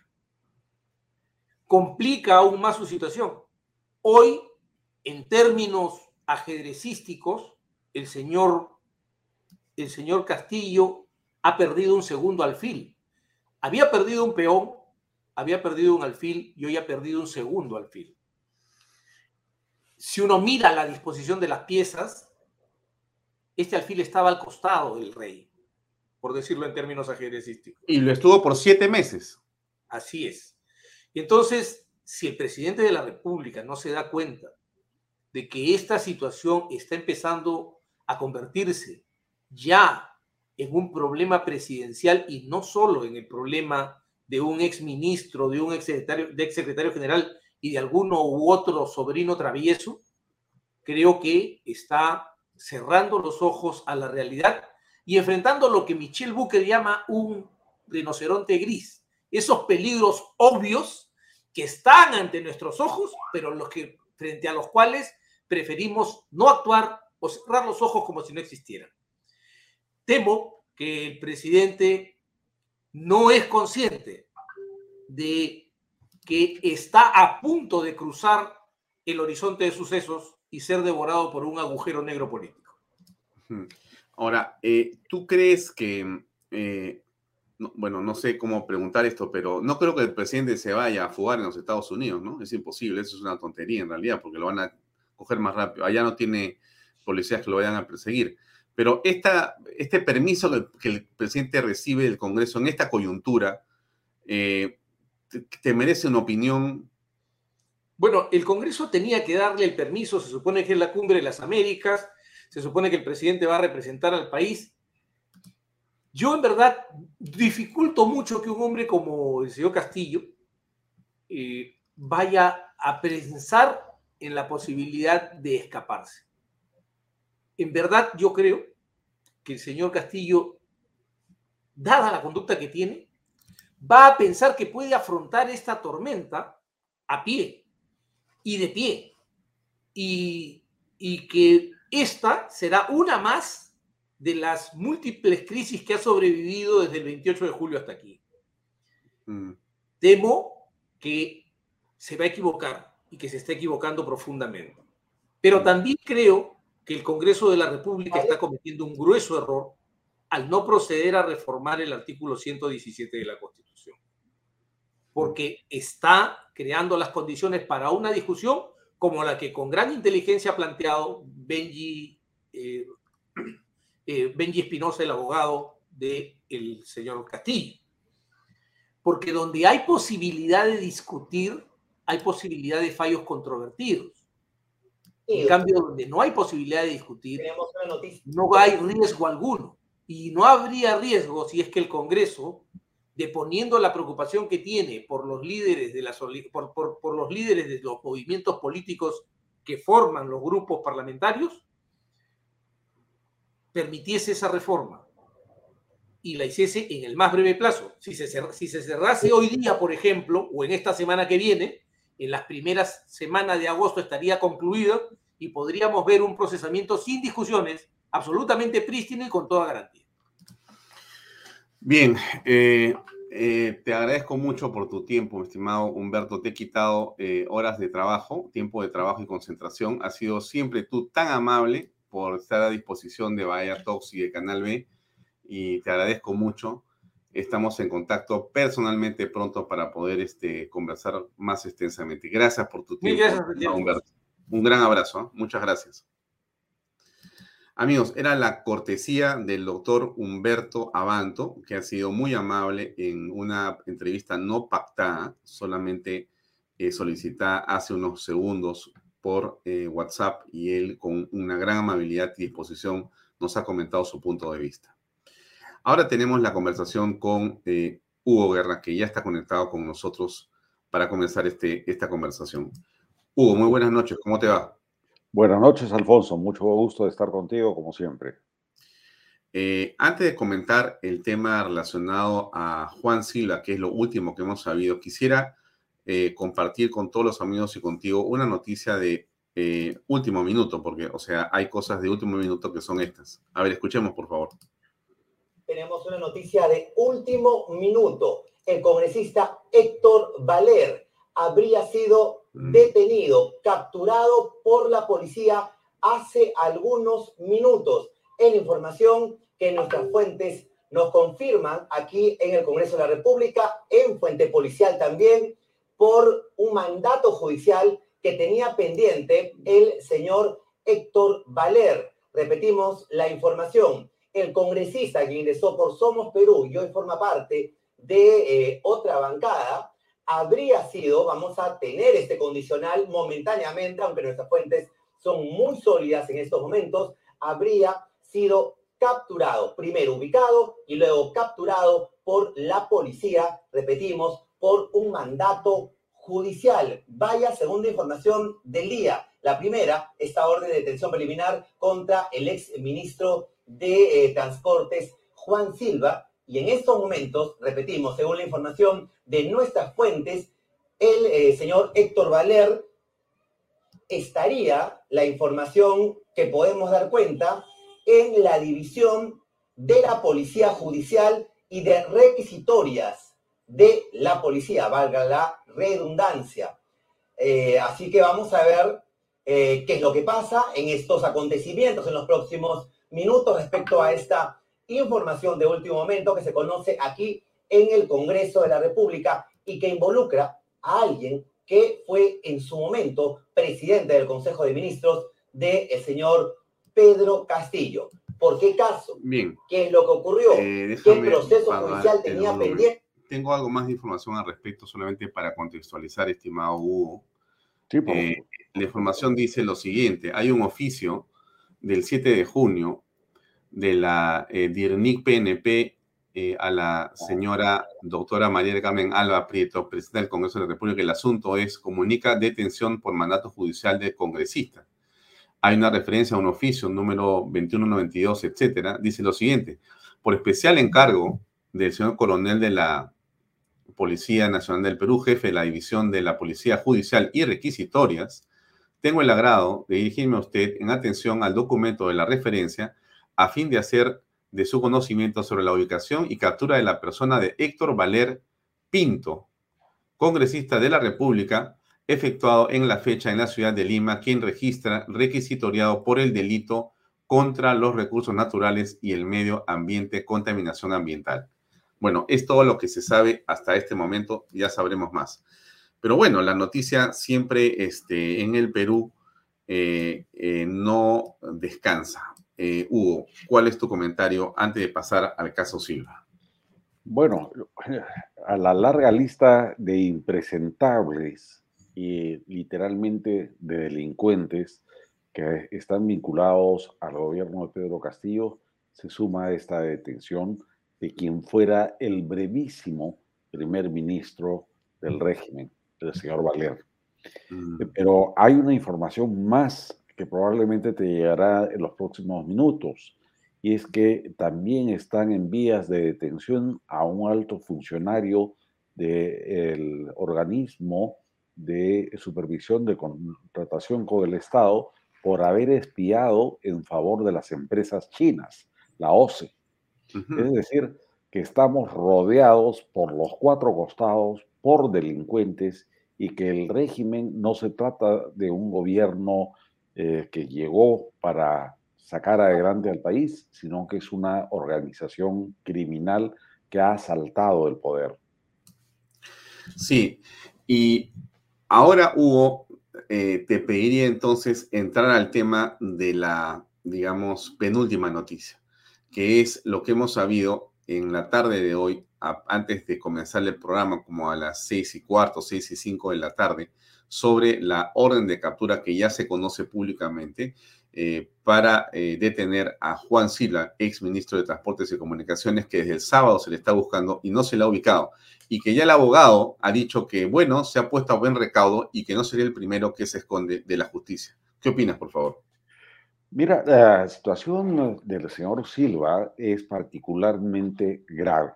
complica aún más su situación. Hoy, en términos ajedrecísticos, el señor, el señor Castillo ha perdido un segundo alfil. Había perdido un peón, había perdido un alfil y hoy ha perdido un segundo alfil. Si uno mira la disposición de las piezas, este alfil estaba al costado del rey, por decirlo en términos ajedrecísticos. Y lo estuvo por siete meses. Así es. Entonces, si el presidente de la República no se da cuenta de que esta situación está empezando a convertirse ya en un problema presidencial y no solo en el problema de un exministro, de un exsecretario, de exsecretario general y de alguno u otro sobrino travieso, creo que está cerrando los ojos a la realidad y enfrentando lo que Michel Booker llama un rinoceronte gris esos peligros obvios que están ante nuestros ojos, pero los que, frente a los cuales preferimos no actuar o cerrar los ojos como si no existieran. Temo que el presidente no es consciente de que está a punto de cruzar el horizonte de sucesos y ser devorado por un agujero negro político. Ahora, eh, ¿tú crees que eh, bueno, no sé cómo preguntar esto, pero no creo que el presidente se vaya a fugar en los Estados Unidos, ¿no? Es imposible, eso es una tontería en realidad, porque lo van a coger más rápido. Allá no tiene policías que lo vayan a perseguir. Pero esta, este permiso que el presidente recibe del Congreso en esta coyuntura, eh, te, merece una opinión? Bueno, el Congreso tenía que darle el permiso, se supone que es la cumbre de las Américas, se supone que el presidente va a representar al país yo en verdad dificulto mucho que un hombre como el señor Castillo eh, vaya a pensar en la posibilidad de escaparse. En verdad yo creo que el señor Castillo, dada la conducta que tiene, va a pensar que puede afrontar esta tormenta a pie y de pie. Y, y que esta será una más de las múltiples crisis que ha sobrevivido desde el 28 de julio hasta aquí. Mm. Temo que se va a equivocar y que se está equivocando profundamente. Pero mm. también creo que el Congreso de la República está cometiendo un grueso error al no proceder a reformar el artículo 117 de la Constitución, porque está creando las condiciones para una discusión como la que con gran inteligencia ha planteado Benji eh, eh, Benji Espinosa, el abogado del el señor Castillo. Porque donde hay posibilidad de discutir, hay posibilidad de fallos controvertidos. En cambio, donde no hay posibilidad de discutir, no hay riesgo alguno. Y no habría riesgo si es que el Congreso, deponiendo la preocupación que tiene por los líderes de, por, por los, líderes de los movimientos políticos que forman los grupos parlamentarios, permitiese esa reforma y la hiciese en el más breve plazo. Si se, si se cerrase hoy día, por ejemplo, o en esta semana que viene, en las primeras semanas de agosto estaría concluido y podríamos ver un procesamiento sin discusiones, absolutamente prístino y con toda garantía. Bien, eh, eh, te agradezco mucho por tu tiempo, estimado Humberto. Te he quitado eh, horas de trabajo, tiempo de trabajo y concentración. Has sido siempre tú tan amable por estar a disposición de Bahía Talks y de Canal B y te agradezco mucho. Estamos en contacto personalmente pronto para poder este, conversar más extensamente. Gracias por tu tiempo. Humberto. Un gran abrazo. ¿eh? Muchas gracias. Amigos, era la cortesía del doctor Humberto Abanto, que ha sido muy amable en una entrevista no pactada, solamente eh, solicitada hace unos segundos por eh, WhatsApp y él con una gran amabilidad y disposición nos ha comentado su punto de vista. Ahora tenemos la conversación con eh, Hugo Guerra, que ya está conectado con nosotros para comenzar este, esta conversación. Hugo, muy buenas noches, ¿cómo te va? Buenas noches, Alfonso, mucho gusto de estar contigo, como siempre. Eh, antes de comentar el tema relacionado a Juan Silva, que es lo último que hemos sabido, quisiera eh, compartir con todos los amigos y contigo una noticia de último minuto, porque, o sea, hay cosas de último minuto que son estas. A ver, escuchemos, por favor tenemos una noticia de último minuto. El congresista Héctor Valer habría sido mm. detenido, capturado por la policía hace algunos minutos. En información que nuestras fuentes nos confirman aquí en el Congreso de la República, en fuente policial también, por un mandato judicial que tenía pendiente el señor Héctor Valer. Repetimos la información el congresista que ingresó por Somos Perú y hoy forma parte de eh, otra bancada, habría sido, vamos a tener este condicional momentáneamente, aunque nuestras fuentes son muy sólidas en estos momentos, habría sido capturado, primero ubicado y luego capturado por la policía, repetimos, por un mandato judicial. Vaya segunda información del día. La primera, esta orden de detención preliminar contra el ex ministro de eh, Transportes, Juan Silva, y en estos momentos, repetimos, según la información de nuestras fuentes, el eh, señor Héctor Valer estaría, la información que podemos dar cuenta, en la división de la Policía Judicial y de requisitorias de la policía, valga la redundancia. Eh, así que vamos a ver qué es lo que pasa en estos acontecimientos en los próximos minutos respecto a esta información de último momento que se conoce aquí en el Congreso de la República y que involucra a alguien que fue en su momento presidente del Consejo de Ministros del el señor Pedro Castillo. ¿Por qué caso? Bien. ¿Qué es lo que ocurrió? Eh, ¿Qué proceso judicial tenía pendiente? Tengo algo más de información al respecto, solamente para contextualizar, estimado Hugo. Eh, la información dice lo siguiente: hay un oficio del 7 de junio de la eh, DIRNIC PNP eh, a la señora doctora María Carmen Alba Prieto, presidenta del Congreso de la República. El asunto es comunica detención por mandato judicial de congresista. Hay una referencia a un oficio, número 2192, etcétera. Dice lo siguiente: por especial encargo del señor coronel de la Policía Nacional del Perú, jefe de la División de la Policía Judicial y Requisitorias, tengo el agrado de dirigirme a usted en atención al documento de la referencia a fin de hacer de su conocimiento sobre la ubicación y captura de la persona de Héctor Valer Pinto, congresista de la República, efectuado en la fecha en la ciudad de Lima, quien registra requisitoriado por el delito contra los recursos naturales y el medio ambiente, contaminación ambiental. Bueno, es todo lo que se sabe hasta este momento, ya sabremos más. Pero bueno, la noticia siempre este, en el Perú eh, eh, no descansa. Eh, Hugo, ¿cuál es tu comentario antes de pasar al caso Silva? Bueno, a la larga lista de impresentables y literalmente de delincuentes que están vinculados al gobierno de Pedro Castillo, se suma esta detención de quien fuera el brevísimo primer ministro del régimen, el señor Valer. Mm. Pero hay una información más que probablemente te llegará en los próximos minutos, y es que también están en vías de detención a un alto funcionario del organismo de supervisión de contratación con el Estado por haber espiado en favor de las empresas chinas, la OCE. Es decir, que estamos rodeados por los cuatro costados por delincuentes y que el régimen no se trata de un gobierno eh, que llegó para sacar adelante al país, sino que es una organización criminal que ha asaltado el poder. Sí, y ahora Hugo, eh, te pediría entonces entrar al tema de la, digamos, penúltima noticia, que es lo que hemos sabido en la tarde de hoy, antes de comenzar el programa, como a las seis y cuarto, seis y cinco de la tarde, sobre la orden de captura que ya se conoce públicamente eh, para eh, detener a Juan Silva, ex ministro de Transportes y Comunicaciones, que desde el sábado se le está buscando y no se le ha ubicado. Y que ya el abogado ha dicho que, bueno, se ha puesto a buen recaudo y que no sería el primero que se esconde de la justicia. ¿Qué opinas, por favor? Mira, la situación del señor Silva es particularmente grave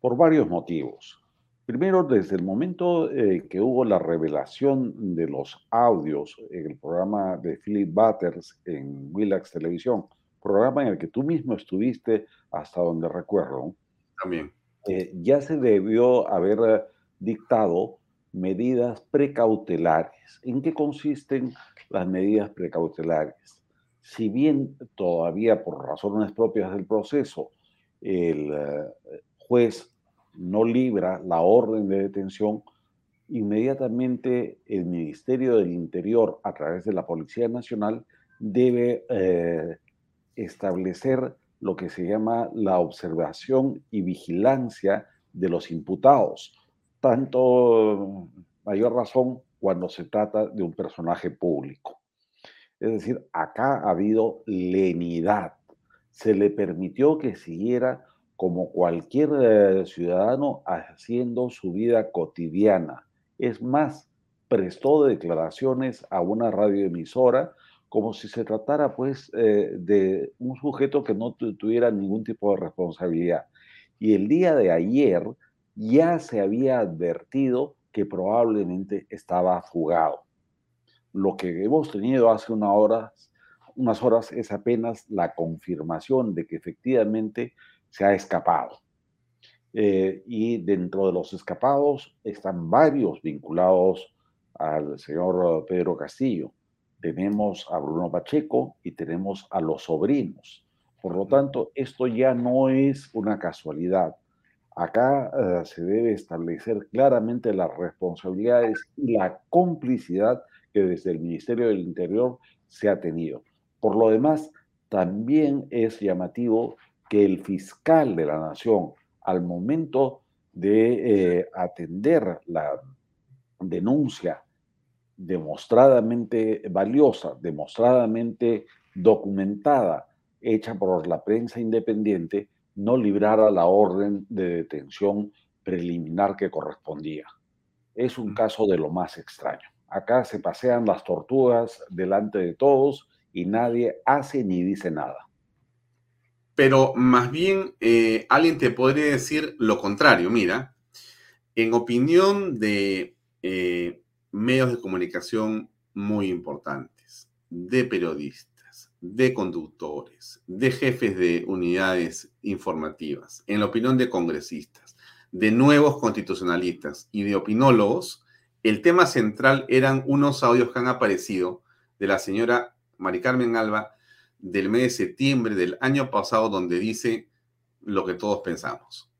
por varios motivos. Primero, desde el momento eh, que hubo la revelación de los audios en el programa de Philip Butters en Willax Televisión, programa en el que tú mismo estuviste hasta donde recuerdo, también eh, ya se debió haber dictado medidas precautelares. ¿En qué consisten las medidas precautelares? Si bien todavía por razones propias del proceso el juez no libra la orden de detención, inmediatamente el Ministerio del Interior, a través de la Policía Nacional, debe eh, establecer lo que se llama la observación y vigilancia de los imputados, tanto mayor razón cuando se trata de un personaje público. Es decir, acá ha habido lenidad. Se le permitió que siguiera como cualquier eh, ciudadano haciendo su vida cotidiana. Es más, prestó declaraciones a una radioemisora como si se tratara pues eh, de un sujeto que no tuviera ningún tipo de responsabilidad. Y el día de ayer ya se había advertido que probablemente estaba fugado. Lo que hemos tenido hace una hora, unas horas es apenas la confirmación de que efectivamente se ha escapado. Eh, y dentro de los escapados están varios vinculados al señor Pedro Castillo. Tenemos a Bruno Pacheco y tenemos a los sobrinos. Por lo tanto, esto ya no es una casualidad. Acá eh, se debe establecer claramente las responsabilidades y la complicidad que desde el Ministerio del Interior se ha tenido. Por lo demás, también es llamativo que el fiscal de la nación, al momento de eh, atender la denuncia demostradamente valiosa, demostradamente documentada, hecha por la prensa independiente, no librara la orden de detención preliminar que correspondía. Es un caso de lo más extraño. Acá se pasean las tortugas delante de todos y nadie hace ni dice nada pero más bien eh, alguien te podría decir lo contrario. Mira, en opinión de eh, medios de comunicación muy importantes, de periodistas, de conductores, de jefes de unidades informativas, en la opinión de congresistas, de nuevos constitucionalistas y de opinólogos, el tema central eran unos audios que han aparecido de la señora Mari Carmen Alba del mes de septiembre del año pasado donde dice lo que todos pensamos.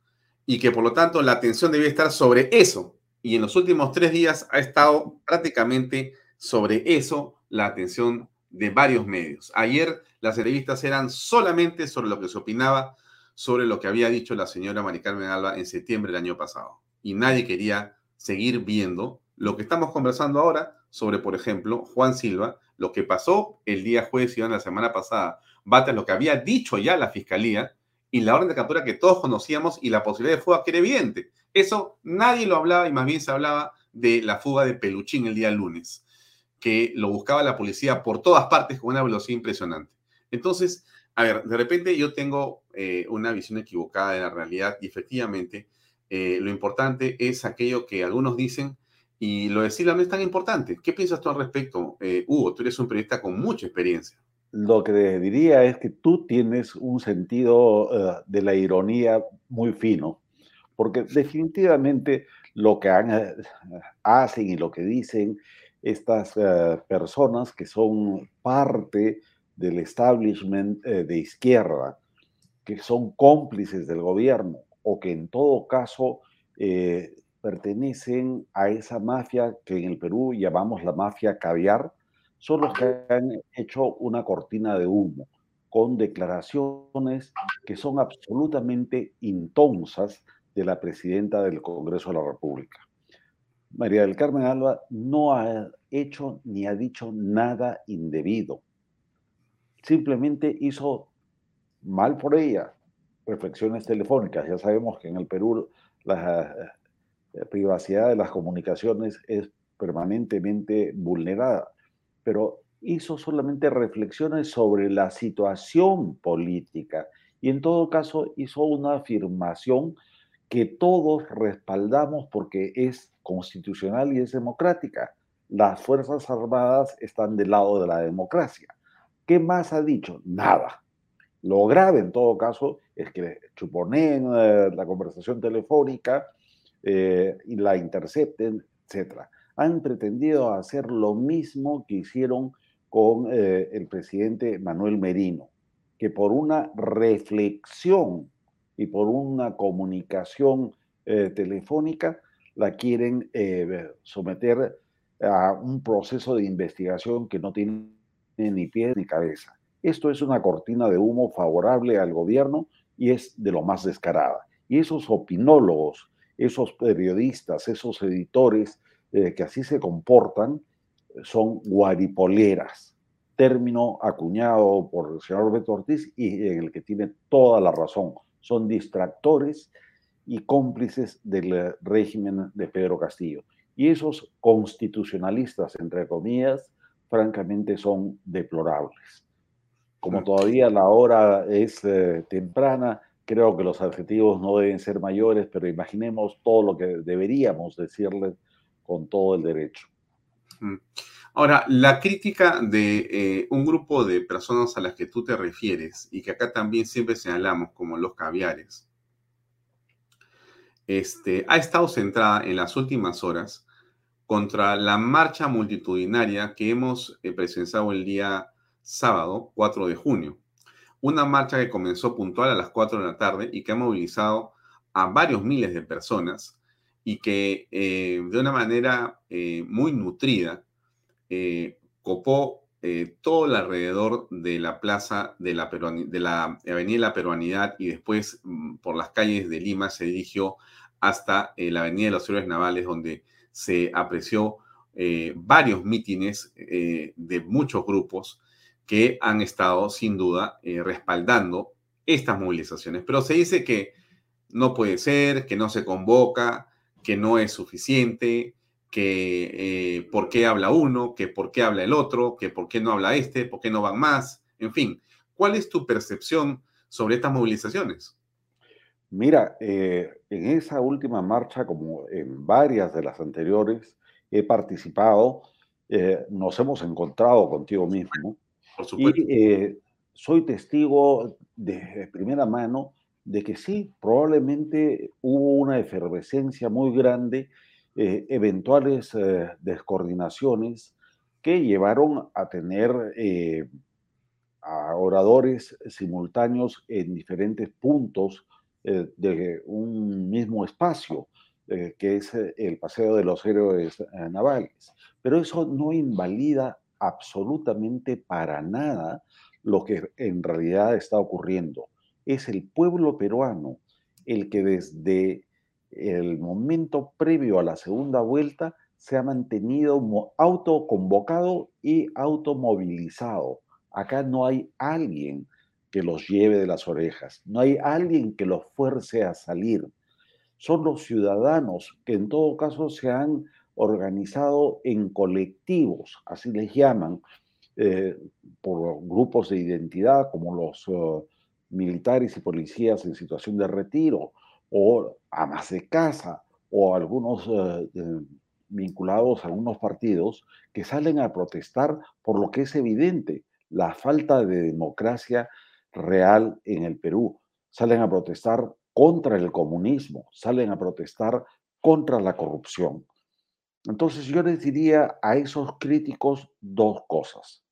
Y que por lo tanto la atención debe estar sobre eso. Y en los últimos tres días ha estado prácticamente sobre eso la atención de varios medios. Ayer las entrevistas eran solamente sobre lo que se opinaba sobre lo que había dicho la señora Mari Carmen Alba en septiembre del año pasado. Y nadie quería seguir viendo lo que estamos conversando ahora sobre, por ejemplo, Juan Silva, lo que pasó el día jueves y la semana pasada, bate lo que había dicho ya la fiscalía y la orden de captura que todos conocíamos y la posibilidad de fuga que era evidente. Eso nadie lo hablaba y más bien se hablaba de la fuga de Peluchín el día lunes, que lo buscaba la policía por todas partes con una velocidad impresionante. Entonces, a ver, de repente yo tengo eh, una visión equivocada de la realidad y efectivamente eh, lo importante es aquello que algunos dicen y lo de Silva no es tan importante. ¿Qué piensas tú al respecto, eh, Hugo? Tú eres un periodista con mucha experiencia. Lo que diría es que tú tienes un sentido de la ironía muy fino, porque definitivamente lo que hacen y lo que dicen estas personas que son parte del establishment eh, de izquierda, que son cómplices del gobierno o que en todo caso eh, pertenecen a esa mafia que en el Perú llamamos la mafia caviar, son los que han hecho una cortina de humo con declaraciones que son absolutamente intonsas de la presidenta del Congreso de la República. María del Carmen Alba no ha hecho ni ha dicho nada indebido simplemente hizo mal por ella reflexiones telefónicas. Ya sabemos que en el Perú privacidad de las comunicaciones es permanentemente vulnerada, pero hizo solamente reflexiones sobre la situación política y en todo caso hizo una afirmación que todos respaldamos porque es constitucional y es democrática. Las Fuerzas Armadas están del lado de la democracia. ¿Qué más ha dicho? Nada. Lo grave en todo caso es que chuponen eh, la conversación telefónica eh, y la intercepten, etc. Han pretendido hacer lo mismo que hicieron con eh, el presidente Manuel Merino, que por una reflexión y por una comunicación telefónica la quieren someter a un proceso de investigación que no tiene ni pie ni cabeza. Esto es una cortina de humo favorable al gobierno y es de lo más descarada. Y esos opinólogos, esos periodistas, esos editores eh, que así se comportan, son guaripoleras, término acuñado por el señor Beto Ortiz y en el que tiene toda la razón. Son distractores y cómplices del régimen de Pedro Castillo. Y esos constitucionalistas, entre comillas, francamente son deplorables. Como todavía la hora es eh, temprana, creo que los adjetivos no deben ser mayores, pero imaginemos todo lo que deberíamos decirles con todo el derecho. Ahora, la crítica de eh, un grupo de personas a las que tú te refieres y que acá también siempre señalamos como los caviares, este, ha estado centrada en las últimas horas contra la marcha multitudinaria que hemos eh, presenciado el día sábado, 4 de junio. Una marcha que comenzó puntual a las 4 de la tarde y que ha movilizado a varios miles de personas y que eh, de una manera eh, muy nutrida copó todo el alrededor de la plaza de la, de la Avenida de la Peruanidad y después mm, por las calles de Lima se dirigió hasta la Avenida de los Héroes Navales, donde se apreció eh, varios mítines eh, de muchos grupos que han estado sin duda eh, respaldando estas movilizaciones. Pero se dice que no puede ser, que no se convoca, que no es suficiente, que por qué habla uno, que por qué habla el otro, que por qué no habla este, por qué no van más, en fin. ¿Cuál es tu percepción sobre estas movilizaciones? Mira, eh, en esa última marcha, como en varias de las anteriores, he participado, eh, nos hemos encontrado contigo mismo. Por supuesto. Y eh, soy testigo de primera mano de que sí, probablemente hubo una efervescencia muy grande, eventuales descoordinaciones que llevaron a tener a oradores simultáneos en diferentes puntos eh, de un mismo espacio, eh, que es eh, el Paseo de los Héroes Navales. Pero eso no invalida absolutamente para nada lo que en realidad está ocurriendo. es el pueblo peruano el que desde el momento previo a la segunda vuelta se ha mantenido autoconvocado y automovilizado. Acá no hay alguien que los lleve de las orejas, no hay alguien que los fuerce a salir. Son los ciudadanos que en todo caso se han organizado en colectivos, así les llaman, eh, por grupos de identidad como los eh, militares y policías en situación de retiro, o amas de casa, o algunos eh, vinculados a algunos partidos que salen a protestar por lo que es evidente, la falta de democracia real en el Perú. Salen a protestar contra el comunismo, salen a protestar contra la corrupción. Entonces yo les diría a esos críticos dos cosas.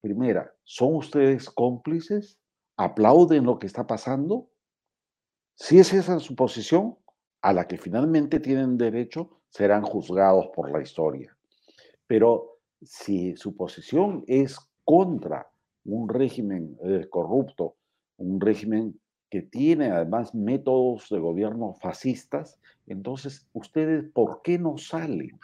Primera, ¿son ustedes cómplices? ¿Aplauden lo que está pasando? Si es esa su posición, a la que finalmente tienen derecho, serán juzgados por la historia. Pero si su posición es contra un régimen eh, corrupto, un régimen que tiene además métodos de gobierno fascistas, entonces ustedes, ¿por qué no salen?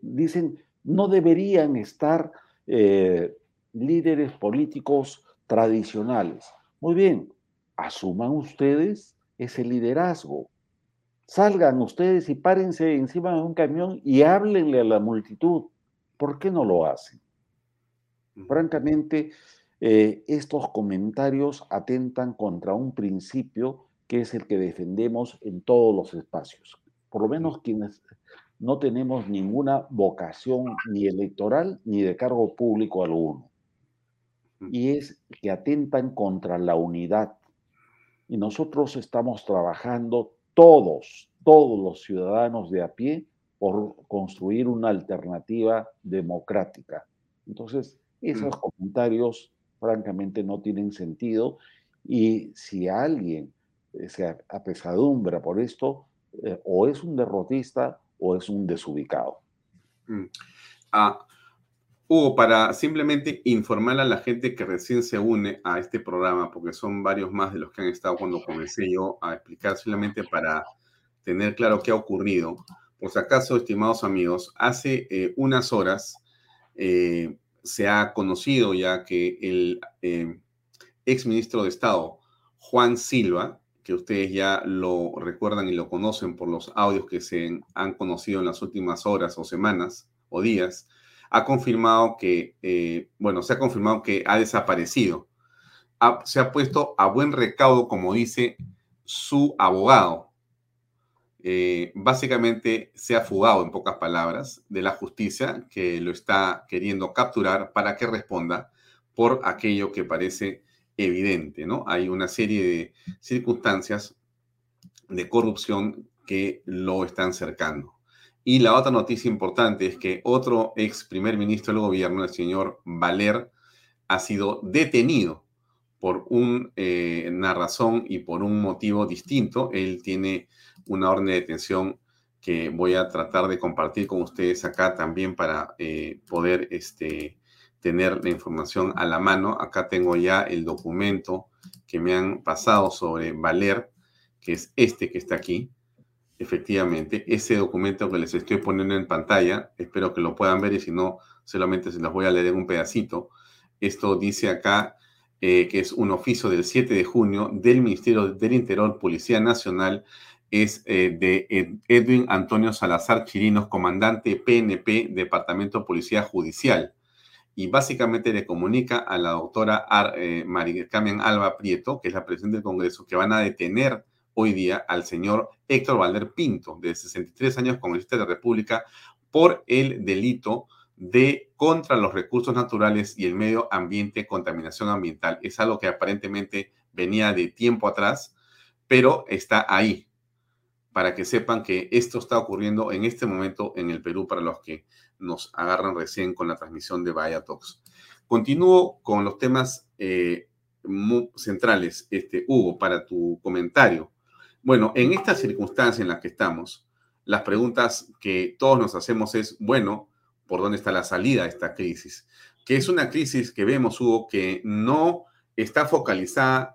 Dicen, no deberían estar eh, líderes políticos tradicionales. Muy bien, asuman ustedes ese liderazgo. Salgan ustedes y párense encima de un camión y háblenle a la multitud. ¿Por qué no lo hacen? Francamente, eh, estos comentarios atentan contra un principio que es el que defendemos en todos los espacios. Por lo menos quienes no tenemos ninguna vocación ni electoral ni de cargo público alguno. Y es que atentan contra la unidad. Y nosotros estamos trabajando todos, todos los ciudadanos de a pie por construir una alternativa democrática. Entonces, esos comentarios francamente no tienen sentido y si alguien eh, se apesadumbra por esto, eh, o es un derrotista o es un desubicado. Mm. Ah, Hugo, para simplemente informar a la gente que recién se une a este programa, porque son varios más de los que han estado cuando comencé yo a explicar, solamente para tener claro qué ha ocurrido. Por si acaso, estimados amigos, hace eh, unas horas se ha conocido ya que el eh, ex ministro de Estado, Juan Silva, que ustedes ya lo recuerdan y lo conocen por los audios que se han conocido en las últimas horas o semanas o días, ha confirmado que, eh, bueno, se ha confirmado que ha desaparecido. se ha puesto a buen recaudo, como dice su abogado, eh, básicamente se ha fugado, en pocas palabras, de la justicia que lo está queriendo capturar para que responda por aquello que parece evidente, ¿no? Hay una serie de circunstancias de corrupción que lo están cercando. Y la otra noticia importante es que otro ex primer ministro del gobierno, el señor Valer, ha sido detenido por una eh, razón y por un motivo distinto. Él tiene una orden de detención que voy a tratar de compartir con ustedes acá también para eh, poder este, tener la información a la mano. Acá tengo ya el documento que me han pasado sobre Valer, que es este que está aquí. Efectivamente, ese documento que les estoy poniendo en pantalla, espero que lo puedan ver y si no, solamente se los voy a leer un pedacito. Esto dice acá eh, que es un oficio del 7 de junio del Ministerio del Interior, Policía Nacional, es eh, de Edwin Antonio Salazar Chirinos, comandante PNP, Departamento de Policía Judicial. Y básicamente le comunica a la doctora eh, María Carmen Alba Prieto, que es la presidenta del Congreso, que van a detener hoy día al señor Héctor Valder Pinto, de 63 años, congresista de la República, por el delito de contra los recursos naturales y el medio ambiente, contaminación ambiental. Es algo que aparentemente venía de tiempo atrás, pero está ahí, para que sepan que esto está ocurriendo en este momento en el Perú para los que nos agarran recién con la transmisión de Vaya Talks. Continúo con los temas eh, centrales, este, Hugo, para tu comentario. Bueno, en esta circunstancia en la que estamos, las preguntas que todos nos hacemos es, bueno, ¿por dónde está la salida de esta crisis? Que es una crisis que vemos, Hugo, que no está focalizada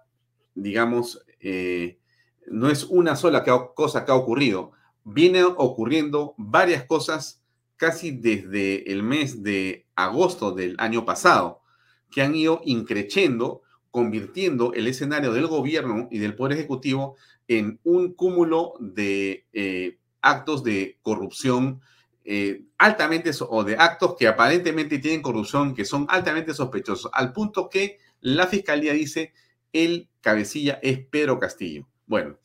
digamos, eh, no es una sola cosa que ha ocurrido. Viene ocurriendo varias cosas casi desde el mes de agosto del año pasado, que han ido increciendo, convirtiendo el escenario del gobierno y del Poder Ejecutivo en un cúmulo de eh, actos de corrupción eh, altamente o de actos que aparentemente tienen corrupción, que son altamente sospechosos, al punto que la fiscalía dice el cabecilla es Pedro Castillo. Bueno,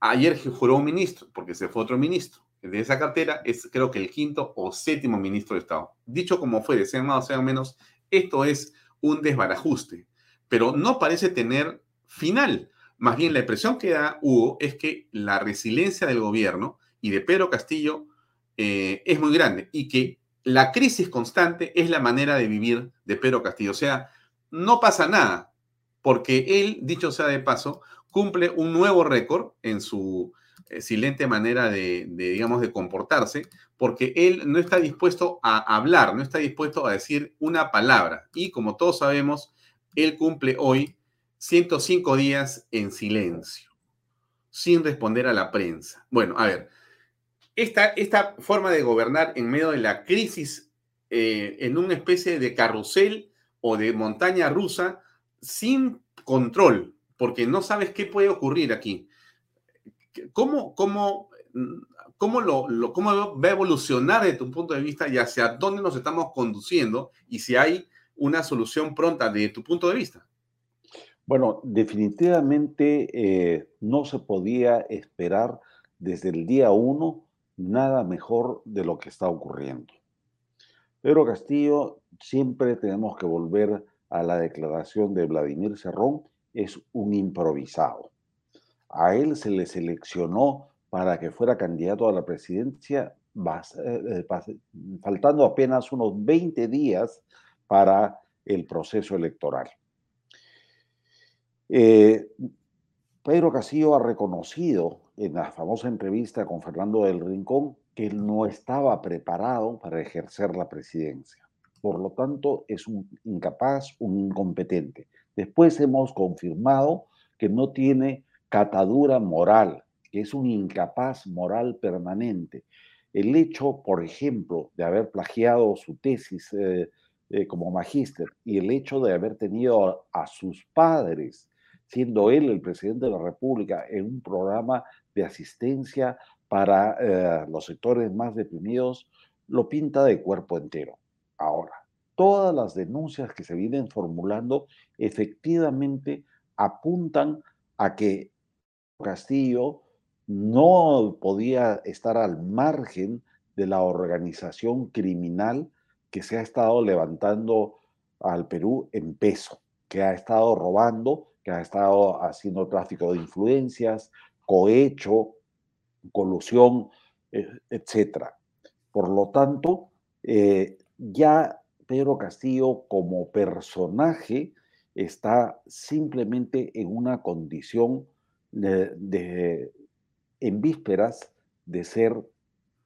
ayer juró un ministro, porque se fue otro ministro. De esa cartera es creo que el quinto o séptimo ministro de Estado. Dicho como fuere, sea más o sea menos, esto es un desbarajuste, pero no parece tener final. Más bien la impresión que da Hugo es que la resiliencia del gobierno y de Pedro Castillo eh, es muy grande y que la crisis constante es la manera de vivir de Pedro Castillo. O sea, no pasa nada, porque él, dicho sea de paso, cumple un nuevo récord en su silente manera de, digamos, de comportarse, porque él no está dispuesto a hablar, no está dispuesto a decir una palabra. Y como todos sabemos, él cumple hoy 105 días en silencio, sin responder a la prensa. Bueno, a ver, esta, forma de gobernar en medio de la crisis, eh, en una especie de carrusel o de montaña rusa, sin control, porque no sabes qué puede ocurrir aquí. ¿Cómo, cómo, cómo, lo, cómo va a evolucionar desde tu punto de vista y hacia dónde nos estamos conduciendo y si hay una solución pronta desde tu punto de vista? Bueno, definitivamente eh, no se podía esperar desde el día uno nada mejor de lo que está ocurriendo. Pero Castillo, siempre tenemos que volver a la declaración de Vladimir Cerrón, es un improvisado. A él se le seleccionó para que fuera candidato a la presidencia, eh, eh, faltando apenas unos 20 días para el proceso electoral. Eh, Pedro Castillo ha reconocido en la famosa entrevista con Fernando del Rincón que él no estaba preparado para ejercer la presidencia. Por lo tanto, es un incapaz, un incompetente. Después hemos confirmado que no tiene catadura moral, que es un incapaz moral permanente. El hecho, por ejemplo, de haber plagiado su tesis eh, eh, como magíster y el hecho de haber tenido a sus padres siendo él el presidente de la República, en un programa de asistencia para eh, los sectores más deprimidos, lo pinta de cuerpo entero. Ahora, todas las denuncias que se vienen formulando efectivamente apuntan a que Castillo no podía estar al margen de la organización criminal que se ha estado levantando al Perú en peso, que ha estado robando que ha estado haciendo tráfico de influencias, cohecho, colusión, eh, etc. Por lo tanto, eh, ya Pedro Castillo como personaje está simplemente en una condición de, en vísperas de ser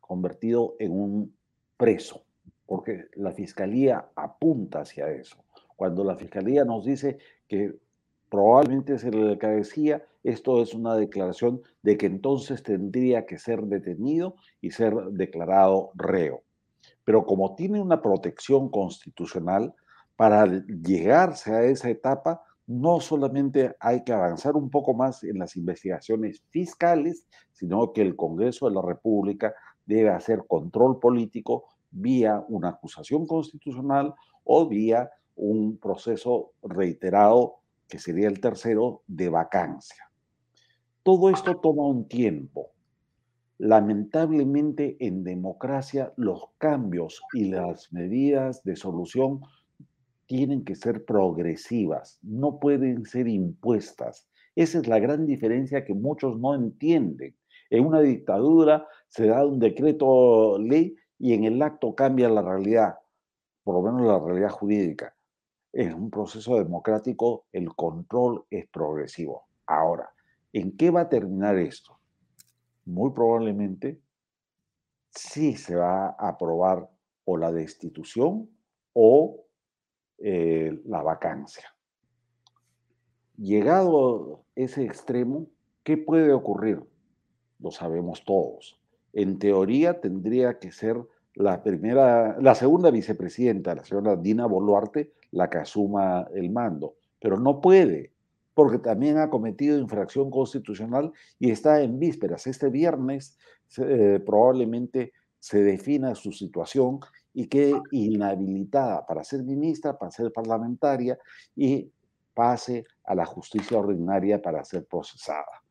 convertido en un preso, porque la fiscalía apunta hacia eso. Cuando la fiscalía nos dice que probablemente se le decía, esto es una declaración de que entonces tendría que ser detenido y ser declarado reo. Pero como tiene una protección constitucional, para llegarse a esa etapa, no solamente hay que avanzar un poco más en las investigaciones fiscales, sino que el Congreso de la República debe hacer control político vía una acusación constitucional o vía un proceso reiterado que sería el tercero, de vacancia. Todo esto toma un tiempo. Lamentablemente en democracia los cambios y las medidas de solución tienen que ser progresivas, no pueden ser impuestas. Esa es la gran diferencia que muchos no entienden. En una dictadura se da un decreto ley y en el acto cambia la realidad, por lo menos la realidad jurídica en un proceso democrático el control es progresivo. Ahora, ¿en qué va a terminar esto? Muy probablemente sí se va a aprobar o la destitución o eh, la vacancia. llegado ese extremo, ¿qué puede ocurrir? Lo sabemos todos. En teoría tendría que ser la primera, la segunda vicepresidenta, la señora Dina Boluarte, la que asuma el mando, pero no puede, porque también ha cometido infracción constitucional y está en vísperas. Este viernes eh, probablemente se defina su situación y quede inhabilitada para ser ministra, para ser parlamentaria y pase a la justicia ordinaria para ser procesada.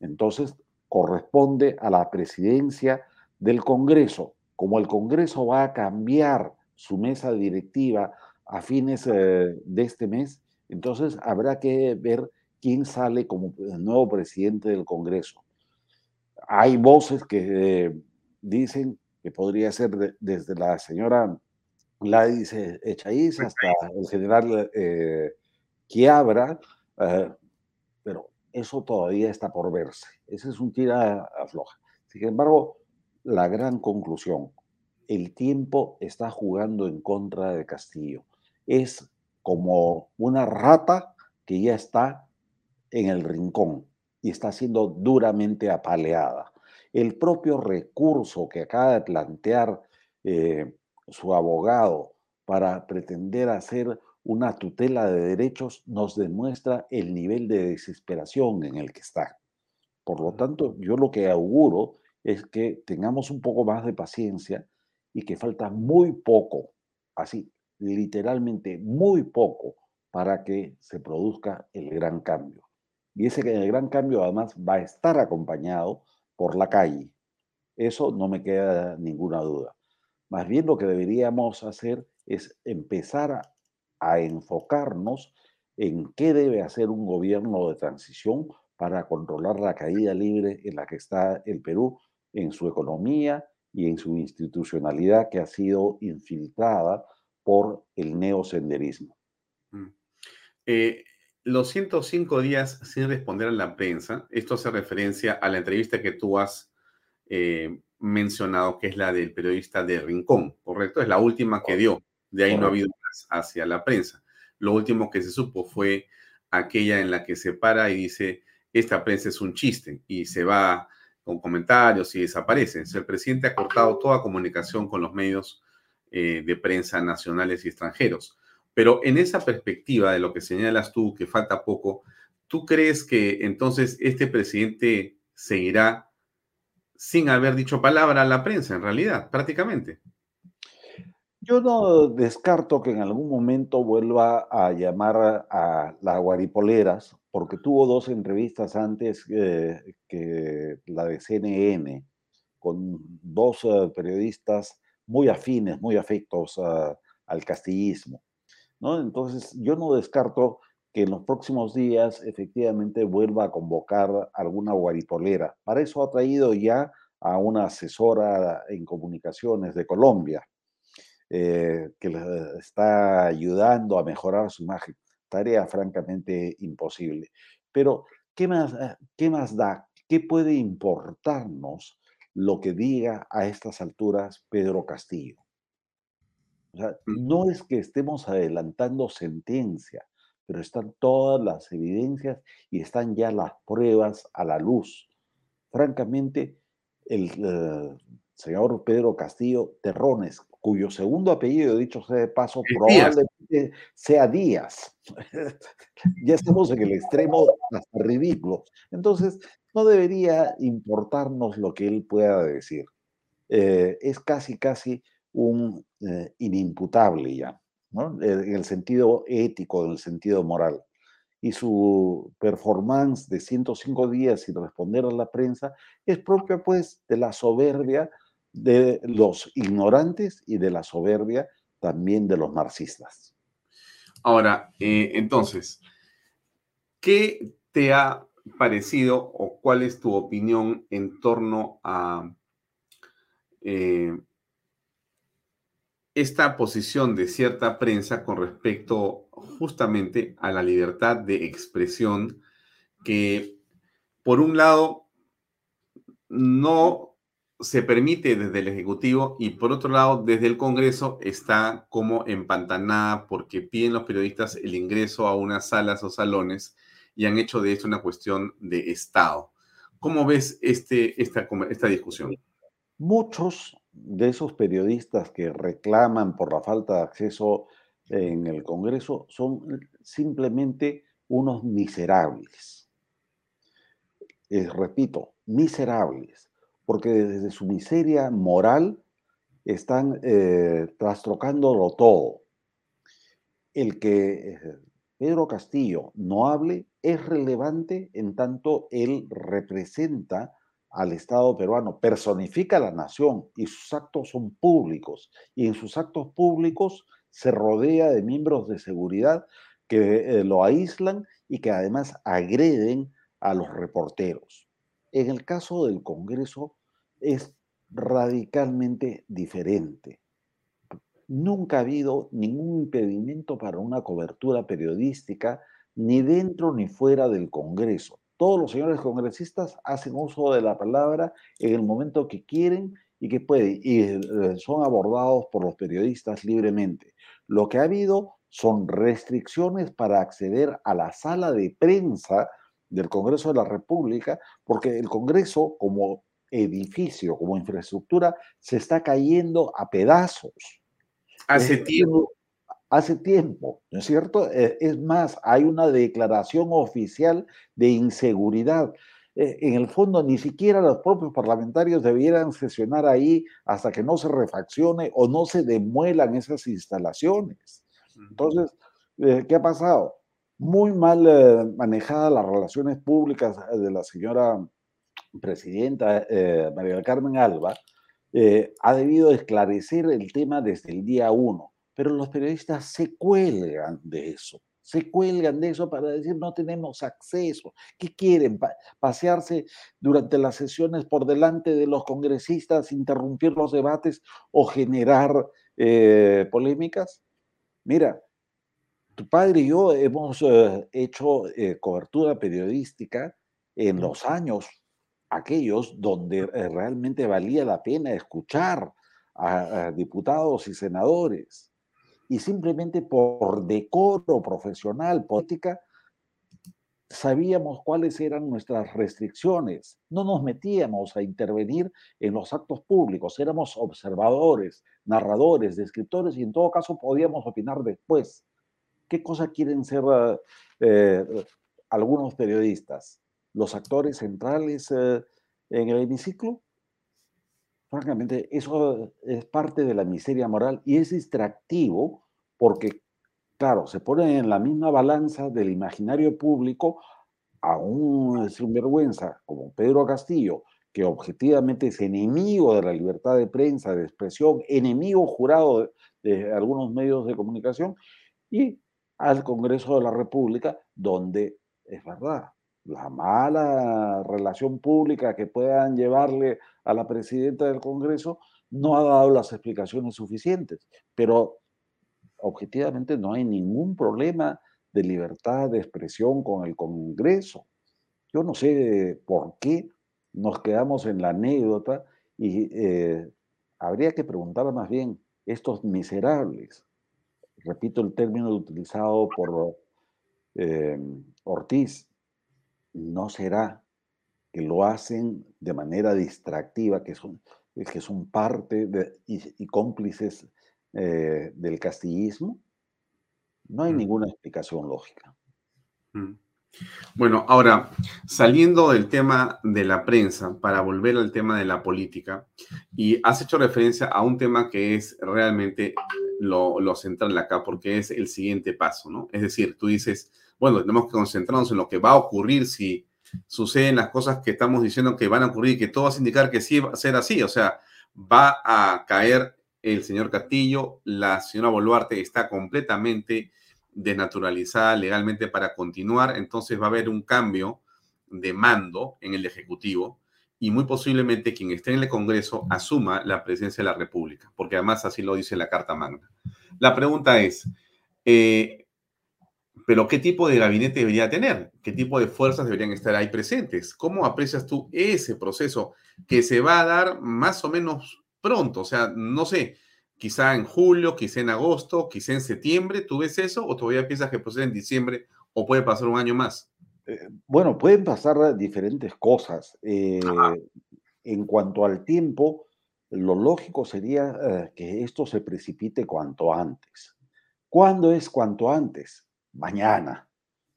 Entonces, corresponde a la presidencia del Congreso. Como el Congreso va a cambiar su mesa directiva a fines eh, de este mes, entonces habrá que ver quién sale como nuevo presidente del Congreso. Hay voces que eh, dicen que podría ser desde la señora Gladys Echaíz hasta el general eh, Quiabra, eh, pero eso todavía está por verse. Ese es un tira afloja. Sin embargo, la gran conclusión, el tiempo está jugando en contra de Castillo. Es como una rata que ya está en el rincón y está siendo duramente apaleada. El propio recurso que acaba de plantear eh, su abogado para pretender hacer una tutela de derechos nos demuestra el nivel de desesperación en el que está. Por lo tanto, yo lo que auguro es que tengamos un poco más de paciencia y que falta muy poco, así, literalmente muy poco, para que se produzca el gran cambio. Y ese el gran cambio además va a estar acompañado por la calle. Eso no me queda ninguna duda. Más bien lo que deberíamos hacer es empezar a a enfocarnos en qué debe hacer un gobierno de transición para controlar la caída libre en la que está el Perú en su economía y en su institucionalidad que ha sido infiltrada por el neosenderismo. Mm. Eh, los 105 días sin responder a la prensa, esto hace referencia a la entrevista que tú has eh, mencionado, que es la del periodista de Rincón, ¿correcto? Es la última que dio. De ahí no ha habido hacia la prensa. Lo último que se supo fue aquella en la que se para y dice, esta prensa es un chiste y se va con comentarios y desaparece. el presidente ha cortado toda comunicación con los medios eh, de prensa nacionales y extranjeros. Pero en esa perspectiva de lo que señalas tú, que falta poco, ¿tú crees que entonces este presidente seguirá sin haber dicho palabra a la prensa, en realidad, prácticamente? Yo no descarto que en algún momento vuelva a llamar a las guaripoleras, porque tuvo dos entrevistas antes que la de CNN, con dos eh, periodistas muy afines, muy afectos al castillismo. ¿no? Entonces, yo no descarto que en los próximos días efectivamente vuelva a convocar alguna guaripolera. Para eso ha traído ya a una asesora en comunicaciones de Colombia, eh, que le está ayudando a mejorar su imagen. Tarea francamente imposible. Pero, ¿qué más, eh, ¿qué más da? ¿Qué puede importarnos lo que diga a estas alturas Pedro Castillo? no es que estemos adelantando sentencia, pero están todas las evidencias y están ya las pruebas a la luz. Francamente, el eh, señor Pedro Castillo Terrones, cuyo segundo apellido, dicho sea de paso, probablemente sea Díaz. ya estamos en el extremo hasta ridículo. Entonces, no debería importarnos lo que él pueda decir. Eh, es casi, casi un eh, inimputable ya, en el sentido ético, en el sentido moral. Y su performance de 105 días sin responder a la prensa es propia, pues, de la soberbia de los ignorantes y de la soberbia también de los marxistas. Ahora, eh, entonces, ¿qué te ha parecido o cuál es tu opinión en torno a eh, esta posición de cierta prensa con respecto justamente a la libertad de expresión que, por un lado, no se permite desde el Ejecutivo y por otro lado desde el Congreso está como empantanada porque piden los periodistas el ingreso a unas salas o salones y han hecho de esto una cuestión de Estado. ¿Cómo ves este, esta, esta discusión? Muchos de esos periodistas que reclaman por la falta de acceso en el Congreso son simplemente unos miserables. Eh, repito, miserables, porque desde su miseria moral están eh, trastrocándolo todo. El que eh, Pedro Castillo no hable es relevante en tanto él representa al Estado peruano, personifica a la nación y sus actos son públicos. Y en sus actos públicos se rodea de miembros de seguridad que eh, lo aíslan y que además agreden a los reporteros. En el caso del Congreso es radicalmente diferente. Nunca ha habido ningún impedimento para una cobertura periodística, ni dentro ni fuera del Congreso. Todos los señores congresistas hacen uso de la palabra en el momento que quieren y que pueden, y eh, son abordados por los periodistas libremente. Lo que ha habido son restricciones para acceder a la sala de prensa del Congreso de la República, porque el Congreso como edificio, como infraestructura, se está cayendo a pedazos. Hace tiempo. Hace tiempo, ¿no es cierto? Eh, es más, hay una declaración oficial de inseguridad. Eh, en el fondo, ni siquiera los propios parlamentarios debieran sesionar ahí hasta que no se refaccione o no se demuelan esas instalaciones. Entonces, eh, ¿qué ha pasado? Muy mal manejadas las relaciones públicas de la señora presidenta eh, María del Carmen Alba, eh, ha debido esclarecer el tema desde el día uno, pero los periodistas se cuelgan de eso, se cuelgan de eso para decir no tenemos acceso. ¿Qué quieren? ¿Pasearse durante las sesiones por delante de los congresistas, interrumpir los debates o generar eh, polémicas? Mira, tu padre y yo hemos hecho cobertura periodística en los años aquellos donde eh, realmente valía la pena escuchar a, diputados y senadores. Y simplemente por decoro profesional, política, sabíamos cuáles eran nuestras restricciones. No nos metíamos a intervenir en los actos públicos, éramos observadores, narradores, descriptores y en todo caso podíamos opinar después. ¿Qué cosa quieren ser eh, algunos periodistas? los actores centrales eh, en el hemiciclo. Francamente, eso es parte de la miseria moral y es distractivo porque, claro, se pone en la misma balanza del imaginario público a un sinvergüenza como Pedro Castillo, que objetivamente es enemigo de la libertad de prensa, de expresión, enemigo jurado de, de algunos medios de comunicación, y al Congreso de la República, donde es verdad, la mala relación pública que puedan llevarle a la presidenta del Congreso no ha dado las explicaciones suficientes, pero objetivamente no hay ningún problema de libertad de expresión con el Congreso. Yo no sé por qué nos quedamos en la anécdota y eh, habría que preguntar más bien, estos miserables, repito el término utilizado por eh, Ortiz, no será que lo hacen de manera distractiva, que son, que son parte y, cómplices eh, del castillismo? No hay mm. ninguna explicación lógica. Mm. Bueno, ahora, saliendo del tema de la prensa, para volver al tema de la política, y has hecho referencia a un tema que es realmente lo, lo central acá, porque es el siguiente paso, ¿no? Es decir, tú dices, bueno, tenemos que concentrarnos en lo que va a ocurrir si suceden las cosas que estamos diciendo que van a ocurrir que todo va a indicar que sí va a ser así. O sea, va a caer el señor Castillo, la señora Boluarte está completamente desnaturalizada legalmente para continuar, entonces va a haber un cambio de mando en el Ejecutivo y muy posiblemente quien esté en el Congreso asuma la presidencia de la República, porque además así lo dice la Carta Magna. La pregunta es, eh, pero ¿qué tipo de gabinete debería tener? ¿Qué tipo de fuerzas deberían estar ahí presentes? ¿Cómo aprecias tú ese proceso que se va a dar más o menos pronto? O sea, no sé, quizá en julio, quizá en agosto, quizá en septiembre, ¿tú ves eso? ¿O todavía piensas que procede en diciembre o puede pasar un año más? Eh, bueno, pueden pasar diferentes cosas. Eh, en cuanto al tiempo, lo lógico sería eh, que esto se precipite cuanto antes. ¿Cuándo es cuanto antes? Mañana.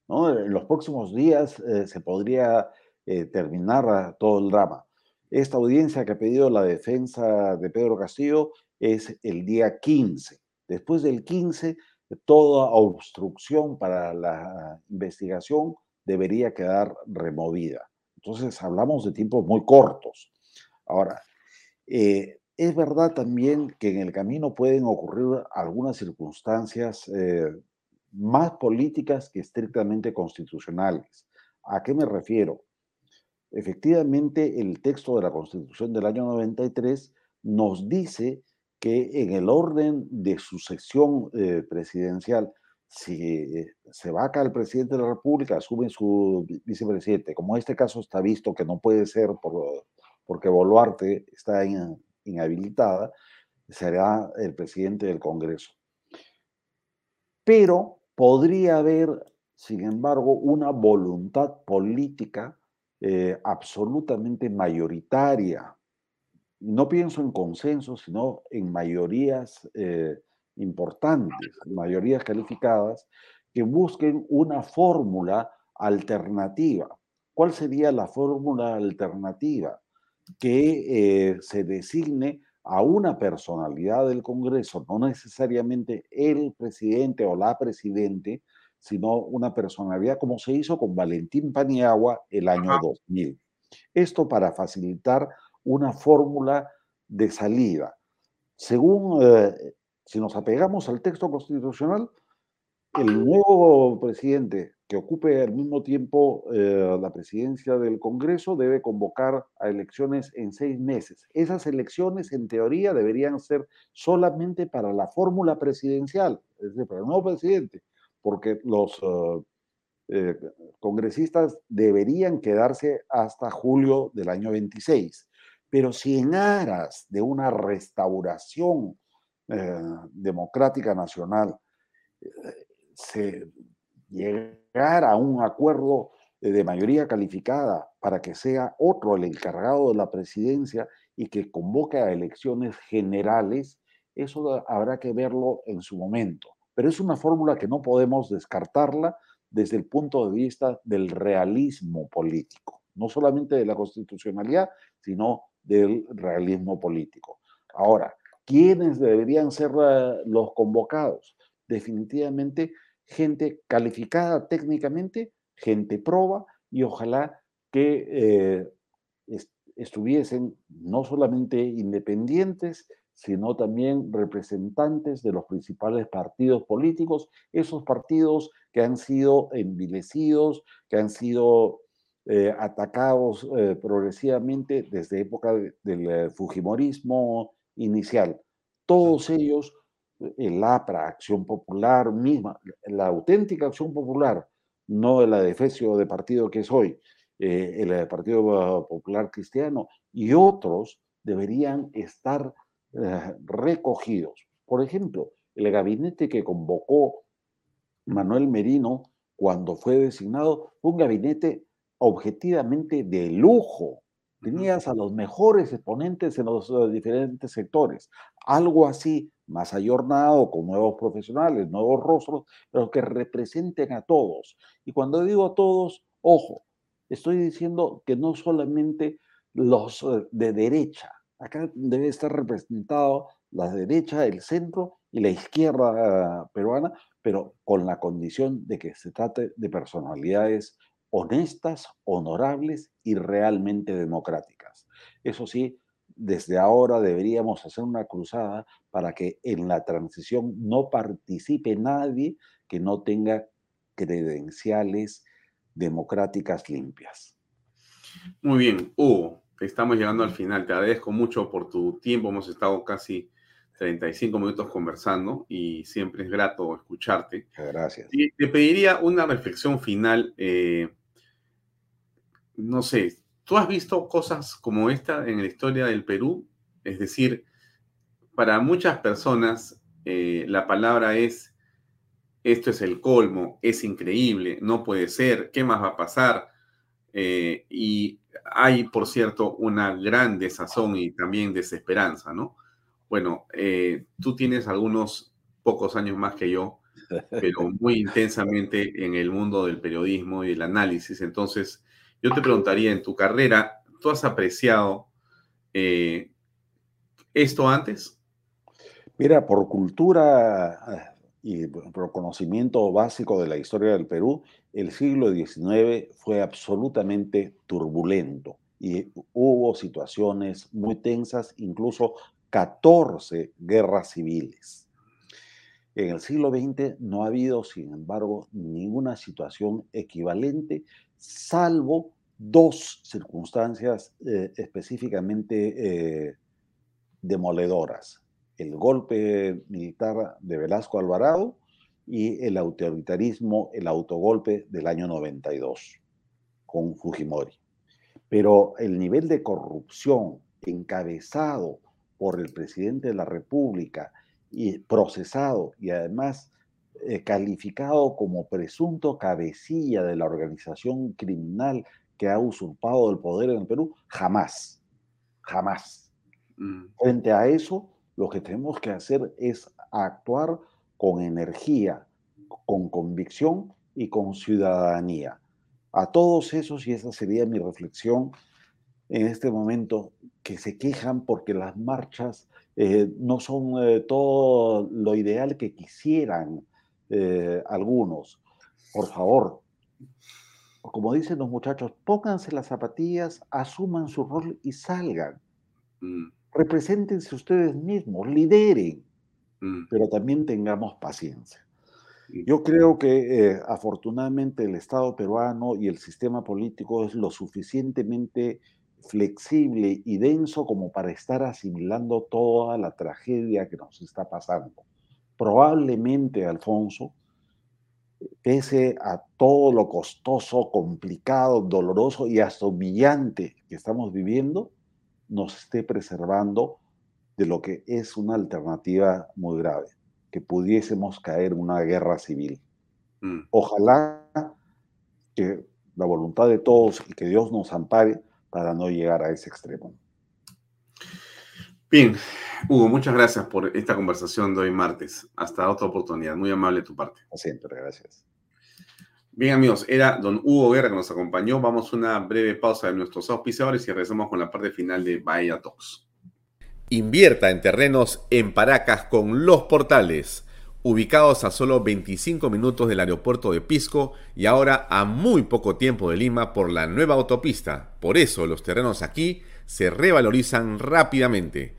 ¿no? En los próximos días se podría terminar todo el drama. Esta audiencia que ha pedido la defensa de Pedro Castillo es el día 15. Después del 15, toda obstrucción para la investigación debería quedar removida. Entonces, hablamos de tiempos muy cortos. Ahora, eh, es verdad también que en el camino pueden ocurrir algunas circunstancias eh, más políticas que estrictamente constitucionales. ¿A qué me refiero? Efectivamente, el texto de la Constitución del año 93 nos dice que en el orden de sucesión eh, presidencial, si se vaca el presidente de la República, asume su vicepresidente. Como este caso está visto que no puede ser por, porque Boluarte está inhabilitada, será el presidente del Congreso. Pero podría haber, sin embargo, una voluntad política eh, absolutamente mayoritaria. No pienso en consenso, sino en mayorías eh, importantes, mayorías calificadas, que busquen una fórmula alternativa. ¿Cuál sería la fórmula alternativa? Que eh, se designe a una personalidad del Congreso, no necesariamente el presidente o la presidente, sino una personalidad como se hizo con Valentín Paniagua el año 2000. Esto para facilitar una fórmula de salida. Según eh, si nos apegamos al texto constitucional, el nuevo presidente que ocupe al mismo tiempo eh, la presidencia del Congreso debe convocar a elecciones en seis meses. Esas elecciones, en teoría, deberían ser solamente para la fórmula presidencial, es decir, para el nuevo presidente, porque los eh, eh, congresistas deberían quedarse hasta julio del año 26. Pero si en aras de una restauración democrática nacional se llegara a un acuerdo de mayoría calificada para que sea otro el encargado de la presidencia y que convoque a elecciones generales, eso habrá que verlo en su momento. Pero es una fórmula que no podemos descartarla desde el punto de vista del realismo político, no solamente de la constitucionalidad, sino del realismo político. Ahora, ¿Quiénes deberían ser eh, los convocados? Definitivamente gente calificada técnicamente, gente proba y ojalá que eh, estuviesen no solamente independientes, sino también representantes de los principales partidos políticos, esos partidos que han sido envilecidos, que han sido eh, atacados progresivamente desde época del Fujimorismo, inicial. Todos ellos, el APRA, Acción Popular misma, la auténtica Acción Popular, no la de de partido que soy, eh, el Partido Popular Cristiano y otros deberían estar eh, recogidos. Por ejemplo, el gabinete que convocó Manuel Merino cuando fue designado un gabinete objetivamente de lujo, Tenías a los mejores exponentes en los eh, diferentes sectores. Algo así, más ayornado, con nuevos profesionales, nuevos rostros, pero que representen a todos. Y cuando digo a todos, ojo, estoy diciendo que no solamente los eh, de derecha, acá debe estar representado la derecha, el centro y la izquierda eh, peruana, pero con la condición de que se trate de personalidades honestas, honorables y realmente democráticas. Eso sí, desde ahora deberíamos hacer una cruzada para que en la transición no participe nadie que no tenga credenciales democráticas limpias. Muy bien, Hugo, estamos llegando al final. Te agradezco mucho por tu tiempo. Hemos estado casi 35 minutos conversando y siempre es grato escucharte. Gracias. Y te pediría una reflexión final. Eh, no sé, ¿tú has visto cosas como esta en la historia del Perú? Es decir, para muchas personas eh, la palabra es esto es el colmo, es increíble, no puede ser, ¿qué más va a pasar? Eh, y hay, por cierto, una gran desazón y también desesperanza, ¿no? Bueno, eh, tú tienes algunos pocos años más que yo, pero muy intensamente en el mundo del periodismo y el análisis. Entonces, yo te preguntaría, en tu carrera, ¿tú has apreciado eh, esto antes? Mira, por cultura y por conocimiento básico de la historia del Perú, el siglo XIX fue absolutamente turbulento y hubo situaciones muy tensas, incluso 14 guerras civiles. En el siglo XX no ha habido, sin embargo, ninguna situación equivalente, salvo dos circunstancias eh, específicamente eh, demoledoras. El golpe militar de Velasco Alvarado y el autoritarismo, el autogolpe del año 92 con Fujimori. Pero el nivel de corrupción encabezado por el presidente de la República y procesado y además eh, calificado como presunto cabecilla de la organización criminal que ha usurpado el poder en el Perú, jamás, jamás. Mm. Frente a eso, lo que tenemos que hacer es actuar con energía, con convicción y con ciudadanía. A todos esos, y esa sería mi reflexión en este momento, que se quejan porque las marchas eh, no son eh, todo lo ideal que quisieran eh, algunos. Por favor, como dicen los muchachos, pónganse las zapatillas, asuman su rol y salgan. Mm. Represéntense ustedes mismos, lideren. Mm. pero también tengamos paciencia. Yo creo que eh, afortunadamente el Estado peruano y el sistema político es lo suficientemente flexible y denso como para estar asimilando toda la tragedia que nos está pasando. Probablemente, Alfonso, pese a todo lo costoso, complicado, doloroso y hasta humillante que estamos viviendo, nos esté preservando de lo que es una alternativa muy grave, que pudiésemos caer en una guerra civil. Mm. Ojalá que la voluntad de todos y que Dios nos ampare para no llegar a ese extremo. Bien, Hugo, muchas gracias por esta conversación de hoy martes. Hasta otra oportunidad. Muy amable de tu parte. Siempre, gracias. Bien, amigos, era don Hugo Guerra que nos acompañó. Vamos a una breve pausa de nuestros auspiciadores y regresamos con la parte final de Bahía Talks. Invierta en terrenos en Paracas con Los Portales, ubicados a solo 25 minutos del aeropuerto de Pisco y ahora a muy poco tiempo de Lima por la nueva autopista. Por eso los terrenos aquí se revalorizan rápidamente.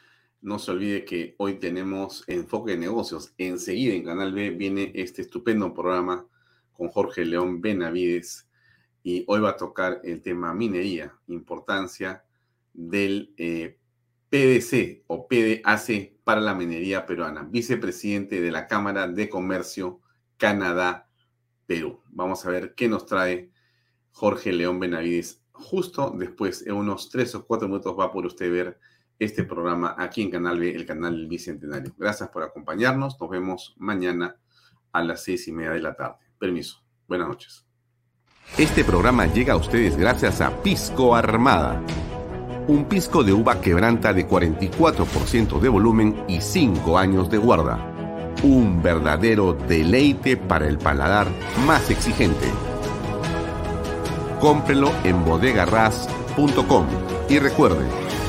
No se olvide que hoy tenemos Enfoque de Negocios. Enseguida en Canal B viene este estupendo programa con Jorge León Benavides y hoy va a tocar el tema minería, importancia del eh, PDC o PDAC para la minería peruana, vicepresidente de la Cámara de Comercio Canadá-Perú. Vamos a ver qué nos trae Jorge León Benavides. Justo después, en unos tres o cuatro minutos, va por usted ver este programa aquí en Canal B, el canal Bicentenario. Gracias por acompañarnos. Nos vemos mañana a las seis y media de la tarde. Permiso. Buenas noches. Este programa llega a ustedes gracias a Pisco Armada un pisco de uva quebranta de 44% de volumen y 5 años de guarda. Un verdadero deleite para el paladar más exigente. cómprelo en bodegarras.com. Y recuerde,